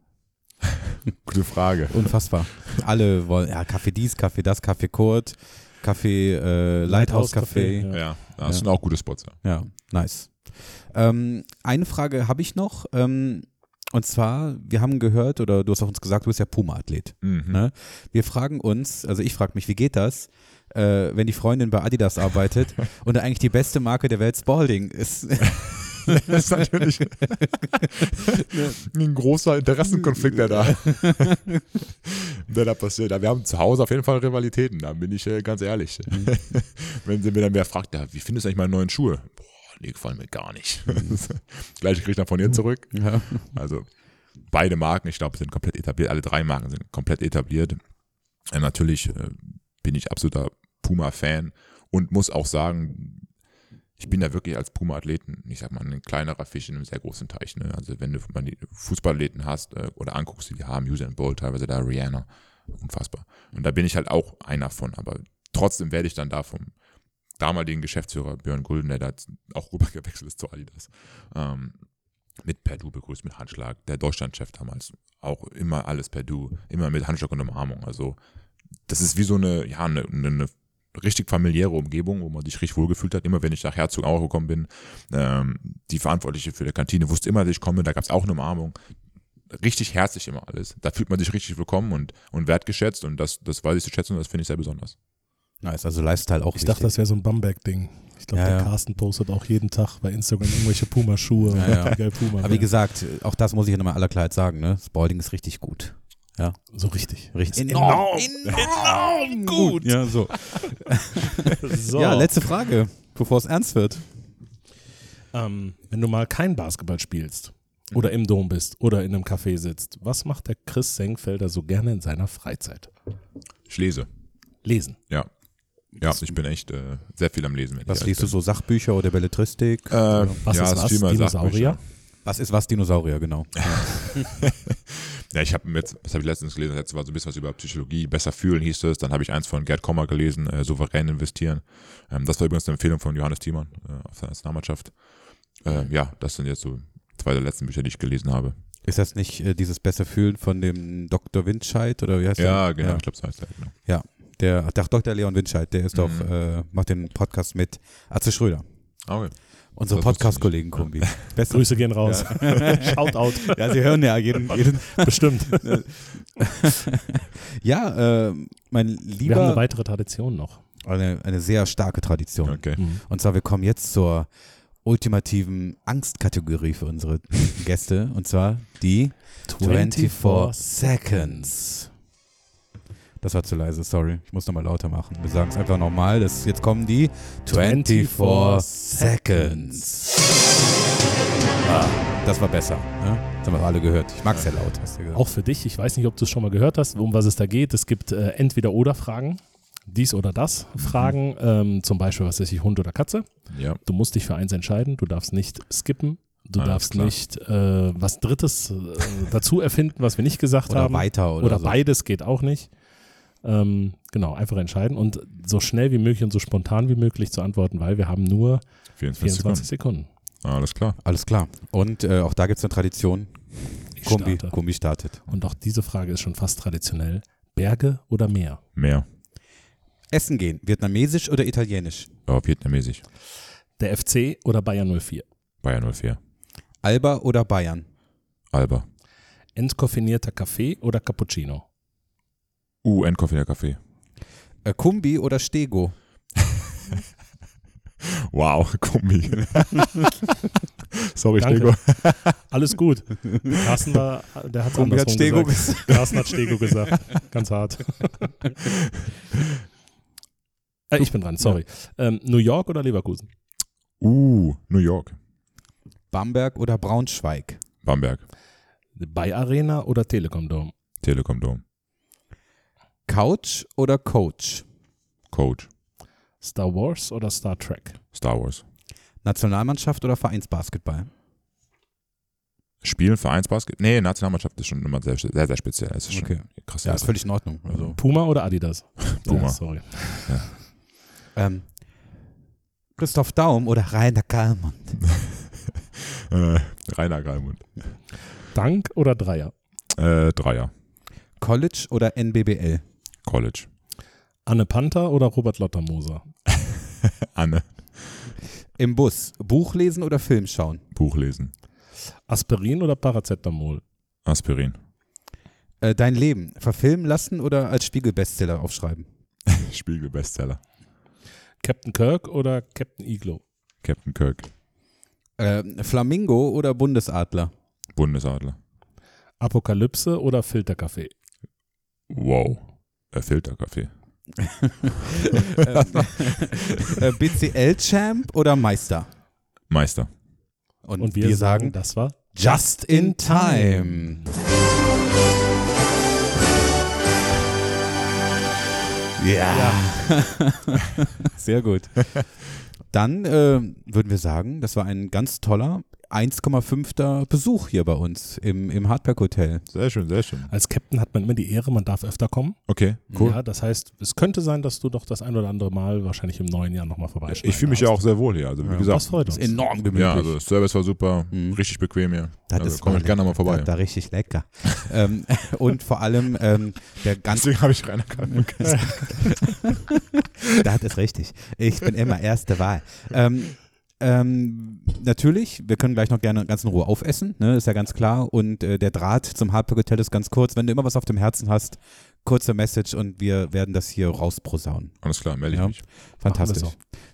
Gute Frage. Unfassbar. Alle wollen, ja, Kaffee dies, Kaffee das, Kaffee Kurt, Kaffee äh, Lighthouse Café. Ja. Ja, das Ja. sind auch gute Spots. Ja. Ja, nice. Ähm, eine Frage habe ich noch. Ähm, und zwar, wir haben gehört, oder du hast auch uns gesagt, du bist ja Puma-Athlet. Mhm. Ne? Wir fragen uns, also ich frage mich, wie geht das, äh, wenn die Freundin bei Adidas arbeitet und eigentlich die beste Marke der Welt Spalding ist? Das ist natürlich ein großer Interessenkonflikt, der da, der da passiert. Wir haben zu Hause auf jeden Fall Rivalitäten, da bin ich äh, ganz ehrlich. Wenn sie mir dann wer fragt, ja, wie findest du eigentlich meine neuen Schuhe? Boah, die gefallen mir gar nicht. Gleich kriege ich dann von ihr zurück. ja. Also beide Marken, ich glaube, sind komplett etabliert. Alle drei Marken sind komplett etabliert. Äh, natürlich äh, bin ich absoluter Puma-Fan und muss auch sagen, ich bin da wirklich als Puma-Athleten, ich sag mal, ein kleinerer Fisch in einem sehr großen Teich. Ne? Also wenn du mal die Fußballathleten hast äh, oder anguckst, die haben, Usain Bolt, teilweise da Rihanna, unfassbar. Und da bin ich halt auch einer von, aber trotzdem werde ich dann da vom damaligen Geschäftsführer Björn Gulden, der da auch rübergewechselt ist zu Adidas, ähm, mit per Du begrüßt, mit Handschlag. Der Deutschlandchef damals auch immer alles per Du, immer mit Handschlag und Umarmung. Also das ist wie so eine, ja, eine, eine, eine richtig familiäre Umgebung, wo man sich richtig wohlgefühlt hat. Immer wenn ich nach Herzog auch gekommen bin, ähm, die Verantwortliche für die Kantine wusste immer, dass ich komme, da gab es auch eine Umarmung. Richtig herzlich immer alles. Da fühlt man sich richtig willkommen und, und wertgeschätzt und das, das weiß ich zu schätzen und das finde ich sehr besonders. Nice, also Lifestyle auch Ich dachte, das wäre so ein Bamberg-Ding. Ich glaube, Ja, der ja. Carsten postet auch jeden Tag bei Instagram irgendwelche Puma-Schuhe. Ja, Puma. Aber wie gesagt, auch das muss ich nochmal aller Klarheit sagen, ne? Spalding ist richtig gut. So richtig. Richtig enorm, enorm gut. Ja, so. So. Ja, letzte Frage, bevor es ernst wird. ähm, wenn du mal kein Basketball spielst oder im Dom bist oder in einem Café sitzt, was macht der Chris Senkfelder so gerne in seiner Freizeit? Ich lese. Lesen. Ja. Ja, ich bin echt äh, sehr viel am Lesen. Was liest du so, Sachbücher oder Belletristik? Äh, Was ja, ist was? Dinosaurier? Sachbücher. Was ist was? Dinosaurier, genau. Ja, ich habe jetzt, was habe ich letztens gelesen? Letztes war so ein bisschen was über Psychologie, besser fühlen hieß es. Dann habe ich eins von Gerd Kommer gelesen, äh, souverän investieren. Ähm, das war übrigens eine Empfehlung von Johannes Thiemann äh, auf seiner Nationalmannschaft. Äh, ja, das sind jetzt so zwei der letzten Bücher, die ich gelesen habe. Ist das nicht äh, dieses besser fühlen von dem Dr. Windscheid oder wie heißt Ja, der? genau, ich glaube, so heißt er. Genau. Der, der Dr. Leon Windscheid, der ist doch, Mhm. äh, macht den Podcast mit Atze Schröder. Okay. Unsere Podcast-Kollegen-Kombi. Beste- Grüße gehen raus. Shoutout. Ja, sie hören ja jeden, jeden Bestimmt. Ja, äh, mein Wir haben eine lieber, weitere Tradition noch. eine, eine sehr starke Tradition. Okay. Mhm. Und zwar, wir kommen jetzt zur ultimativen Angstkategorie für unsere Gäste. Und zwar die 24 Seconds. Das war zu leise, sorry. Ich muss nochmal lauter machen. Wir sagen es einfach nochmal. Das- Jetzt kommen die 24 Seconds. Ah, das war besser. Ne? Das haben wir alle gehört. Ich mag es ja laut, hast du gesagt. Auch für dich, ich weiß nicht, ob du es schon mal gehört hast, um was es da geht. Es gibt äh, entweder oder Fragen, dies oder das Fragen, ähm, zum Beispiel, was weiß ich, Hund oder Katze. Ja. Du musst dich für eins entscheiden, du darfst nicht skippen, du Alles darfst klar. nicht äh, was Drittes äh, dazu erfinden, was wir nicht gesagt oder haben. weiter oder, Oder so. beides geht auch nicht. Ähm, genau, einfach entscheiden und so schnell wie möglich und so spontan wie möglich zu antworten, weil wir haben nur 24, 24 Sekunden. Sekunden. Alles klar. Alles klar. Und äh, auch da gibt es eine Tradition. Ich Kumbi, starte. Kumbi startet. Und auch diese Frage ist schon fast traditionell. Berge oder Meer? Mehr. Essen gehen, vietnamesisch oder italienisch? Ja, vietnamesisch. Der FC oder Bayern 04? Bayern 04. Alba oder Bayern? Alba. Entkoffinierter Kaffee oder Cappuccino? Uh, Endkoffeiner Kaffee. Äh, Kumbi oder Stego? Wow, Kombi. Sorry, Danke. Stego. Alles gut. Carsten war, der hat Kumbi hat Stego gesagt. Carsten hat Stego gesagt. Ganz hart. äh, ich bin dran, sorry. Ähm, New York oder Leverkusen? Uh, New York. Bamberg oder Braunschweig? Bamberg. Bay Arena oder Telekom Dome? Telekom Dome. Couch oder Coach? Coach. Star Wars oder Star Trek? Star Wars. Nationalmannschaft oder Vereinsbasketball? Spielen, Vereinsbasket. Nee, Nationalmannschaft ist schon immer sehr, sehr, sehr speziell. Das ist schon Okay. krass. Ja, ist völlig in Ordnung. Also, Puma oder Adidas? Puma. Ja, sorry. ähm, Christoph Daum oder Rainer Kallmann? äh, Rainer Geilmund. Dank oder Dreier? Äh, Dreier. College oder NBBL? College. Anne Panther oder Robert Lottermoser? Anne. Im Bus, Buch lesen oder Film schauen? Buch lesen. Aspirin oder Paracetamol? Aspirin. Äh, dein Leben, verfilmen lassen oder als Spiegel-Bestseller aufschreiben? Spiegel Bestseller. Captain Kirk oder Captain Iglo? Captain Kirk. Äh, Flamingo oder Bundesadler? Bundesadler. Apokalypse oder Filterkaffee? Wow. Äh, Filterkaffee. BCL-Champ oder Meister? Meister. Und, Und wir, wir, sagen, sagen, das war Just in Time. Ja. Sehr gut. Dann äh, würden wir sagen, das war ein ganz toller 1,5. Besuch hier bei uns im, im Hardback Hotel. Sehr schön, sehr schön. Als Captain hat man immer die Ehre, man darf öfter kommen. Okay, cool. Ja, das heißt, es könnte sein, dass du doch das ein oder andere Mal wahrscheinlich im neuen Jahr nochmal vorbeischaust. ich fühle mich ja auch sehr wohl hier. Also, wie Ja, gesagt. Das freut uns. Enorm gemütlich. Ja, also Service war super, Mhm. richtig bequem hier. Das also ist komm ich gerne mal vorbei. Da, da richtig lecker. ähm, und vor allem ähm, der ganze Deswegen habe ich Rainer Kalmund gesagt. Das ist richtig. Ich bin immer erste Wahl. Ähm, ähm, natürlich, wir können gleich noch gerne ganz in Ruhe aufessen, ne, ist ja ganz klar. Und äh, der Draht zum Hardback Hotel ist ganz kurz. Wenn du immer was auf dem Herzen hast, kurze Message und wir werden das hier rausprosaunen. Alles klar, melde ich Ja. mich. Fantastisch.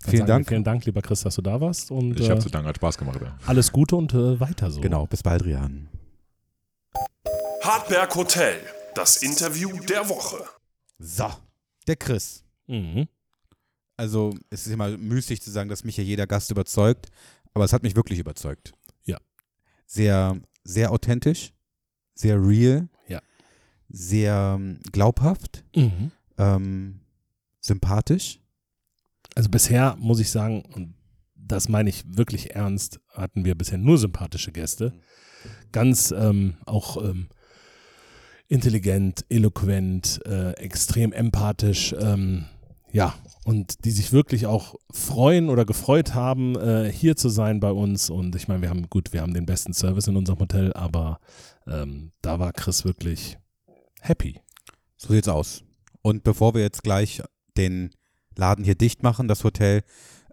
Vielen Dank. Vielen Dank, lieber Chris, dass du da warst. Und Ich äh, habe zu danken, hat Spaß gemacht. Ja. alles Gute und äh, weiter so. Genau, bis bald, Rian. Hartberg Hotel, das Interview der Woche. So, der Chris. Mhm. Also, es ist immer müßig zu sagen, dass mich ja jeder Gast überzeugt, aber es hat mich wirklich überzeugt. Ja. Sehr, sehr authentisch, sehr real. Ja. Sehr ähm, glaubhaft, Mhm. ähm, sympathisch. Also bisher muss ich sagen, und das meine ich wirklich ernst, hatten wir bisher nur sympathische Gäste. Ganz ähm, auch ähm, intelligent, eloquent, äh, extrem empathisch, ähm, ja, und die sich wirklich auch freuen oder gefreut haben, äh, hier zu sein bei uns. Und ich meine, wir haben, gut, wir haben den besten Service in unserem Hotel, aber ähm, da war Chris wirklich happy. So sieht's aus. Und bevor wir jetzt gleich den Laden hier dicht machen, das Hotel,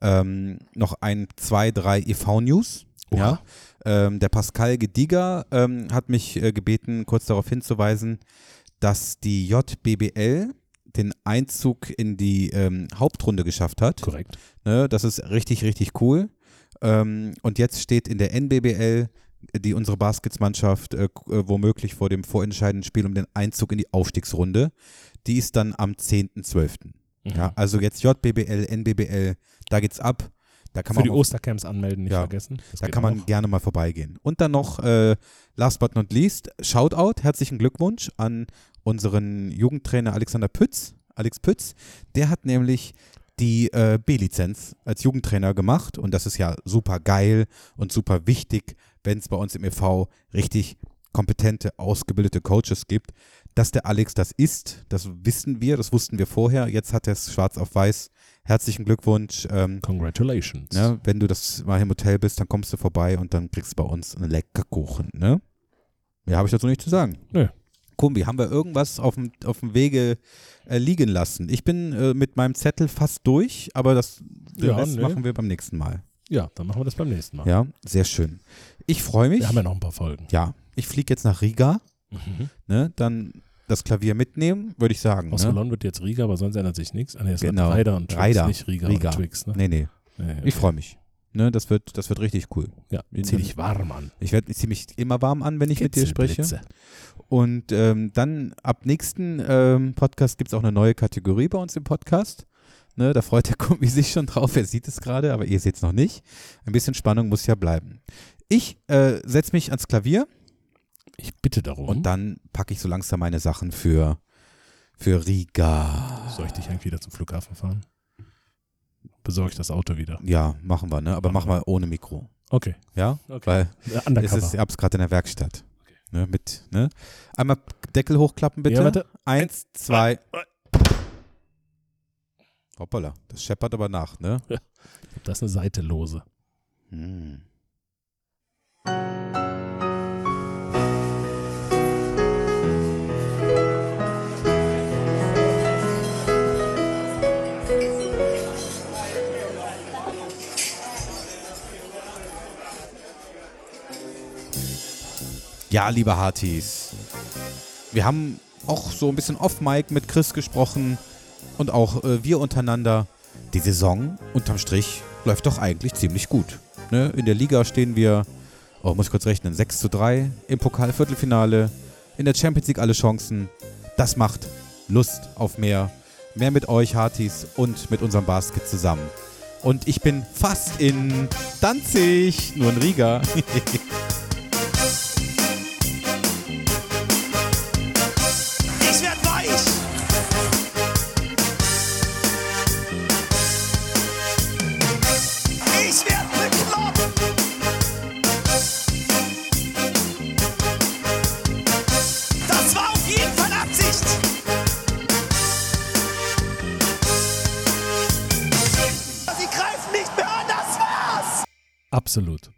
ähm, noch ein, zwei, drei EV-News. Ja. Ähm, der Pascal Gediger ähm, hat mich äh, gebeten, kurz darauf hinzuweisen, dass die JBBL den Einzug in die ähm, Hauptrunde geschafft hat. Korrekt. Ne, das ist richtig, richtig cool. Ähm, und jetzt steht in der NBBL die unsere Basketsmannschaft äh, äh, womöglich vor dem vorentscheidenden Spiel um den Einzug in die Aufstiegsrunde. Die ist dann am 10.12. Mhm. Ja, also jetzt JBBL, NBBL, da geht's ab. Da kann Für man die mal- Ostercamps anmelden, nicht Ja, vergessen. Das da kann man auch. gerne mal vorbeigehen. Und dann noch, äh, last but not least, Shoutout, herzlichen Glückwunsch an unseren Jugendtrainer Alexander Pütz, Alex Pütz. Der hat nämlich die äh, B-Lizenz als Jugendtrainer gemacht und das ist ja super geil und super wichtig, wenn es bei uns im e.V. richtig kompetente, ausgebildete Coaches gibt. Dass der Alex das ist, das wissen wir, das wussten wir vorher. Jetzt hat er es schwarz auf weiß. Herzlichen Glückwunsch. Ähm, Congratulations. ne, wenn du das mal im Hotel bist, dann kommst du vorbei und dann kriegst du bei uns einen lecker Kuchen. Ne? Mehr habe ich dazu nicht zu sagen. Nö. Kumbi, haben wir irgendwas auf dem, auf dem Wege äh, liegen lassen? Ich bin äh, mit meinem Zettel fast durch, aber das Ja, Rest nee. machen wir beim nächsten Mal. Ja, dann machen wir das beim nächsten Mal. Ja, sehr schön. Ich freue mich. Wir haben ja noch ein paar Folgen. Ja, ich fliege jetzt nach Riga, Mhm. ne, dann das Klavier mitnehmen, würde ich sagen. Aus Ne? Cologne wird jetzt Riga, aber sonst ändert sich nichts. Ah, nee, es Genau. Ryder und Twix, Ryder. nicht Riga, Riga. und Twix. Ne? Nee, nee, Nee, okay. ich freue mich. Ne, das, wird, das wird richtig cool. Ja, zieh dich warm an. Ich werde ich mich immer warm an, wenn ich mit dir spreche. Kitzelblitze. Und ähm, dann ab nächsten ähm, Podcast gibt es auch eine neue Kategorie bei uns im Podcast. Ne, da freut der Kumbi sich schon drauf. Er sieht es gerade, aber ihr seht es noch nicht. Ein bisschen Spannung muss ja bleiben. Ich äh, setze mich ans Klavier Ich bitte darum. und dann packe ich so langsam meine Sachen für, für Riga. Soll ich dich eigentlich wieder zum Flughafen fahren? Besorge ich das Auto wieder. Ja, machen wir, ne? Aber mach mal ohne Mikro. Okay. Ja? okay. Weil Äh, es Undercover. ist, ich hab's gerade in der Werkstatt. Ne, mit, ne? Einmal Deckel hochklappen, bitte. Ja, warte. Eins, zwei. Hoppala, das scheppert aber nach, ne? Das ist eine Seite lose. Hm. Ja, liebe Hartis, wir haben auch so ein bisschen off-Mic mit Chris gesprochen und auch äh, wir untereinander. Die Saison unterm Strich läuft doch eigentlich ziemlich gut. Ne? In der Liga stehen wir, oh, muss ich kurz rechnen, 6 zu 3 im Pokal-Viertelfinale, in der Champions League alle Chancen. Das macht Lust auf mehr. Mehr mit euch, Hartis, und mit unserem Basket zusammen. Und ich bin fast in Danzig, nur in Riga. Absolut.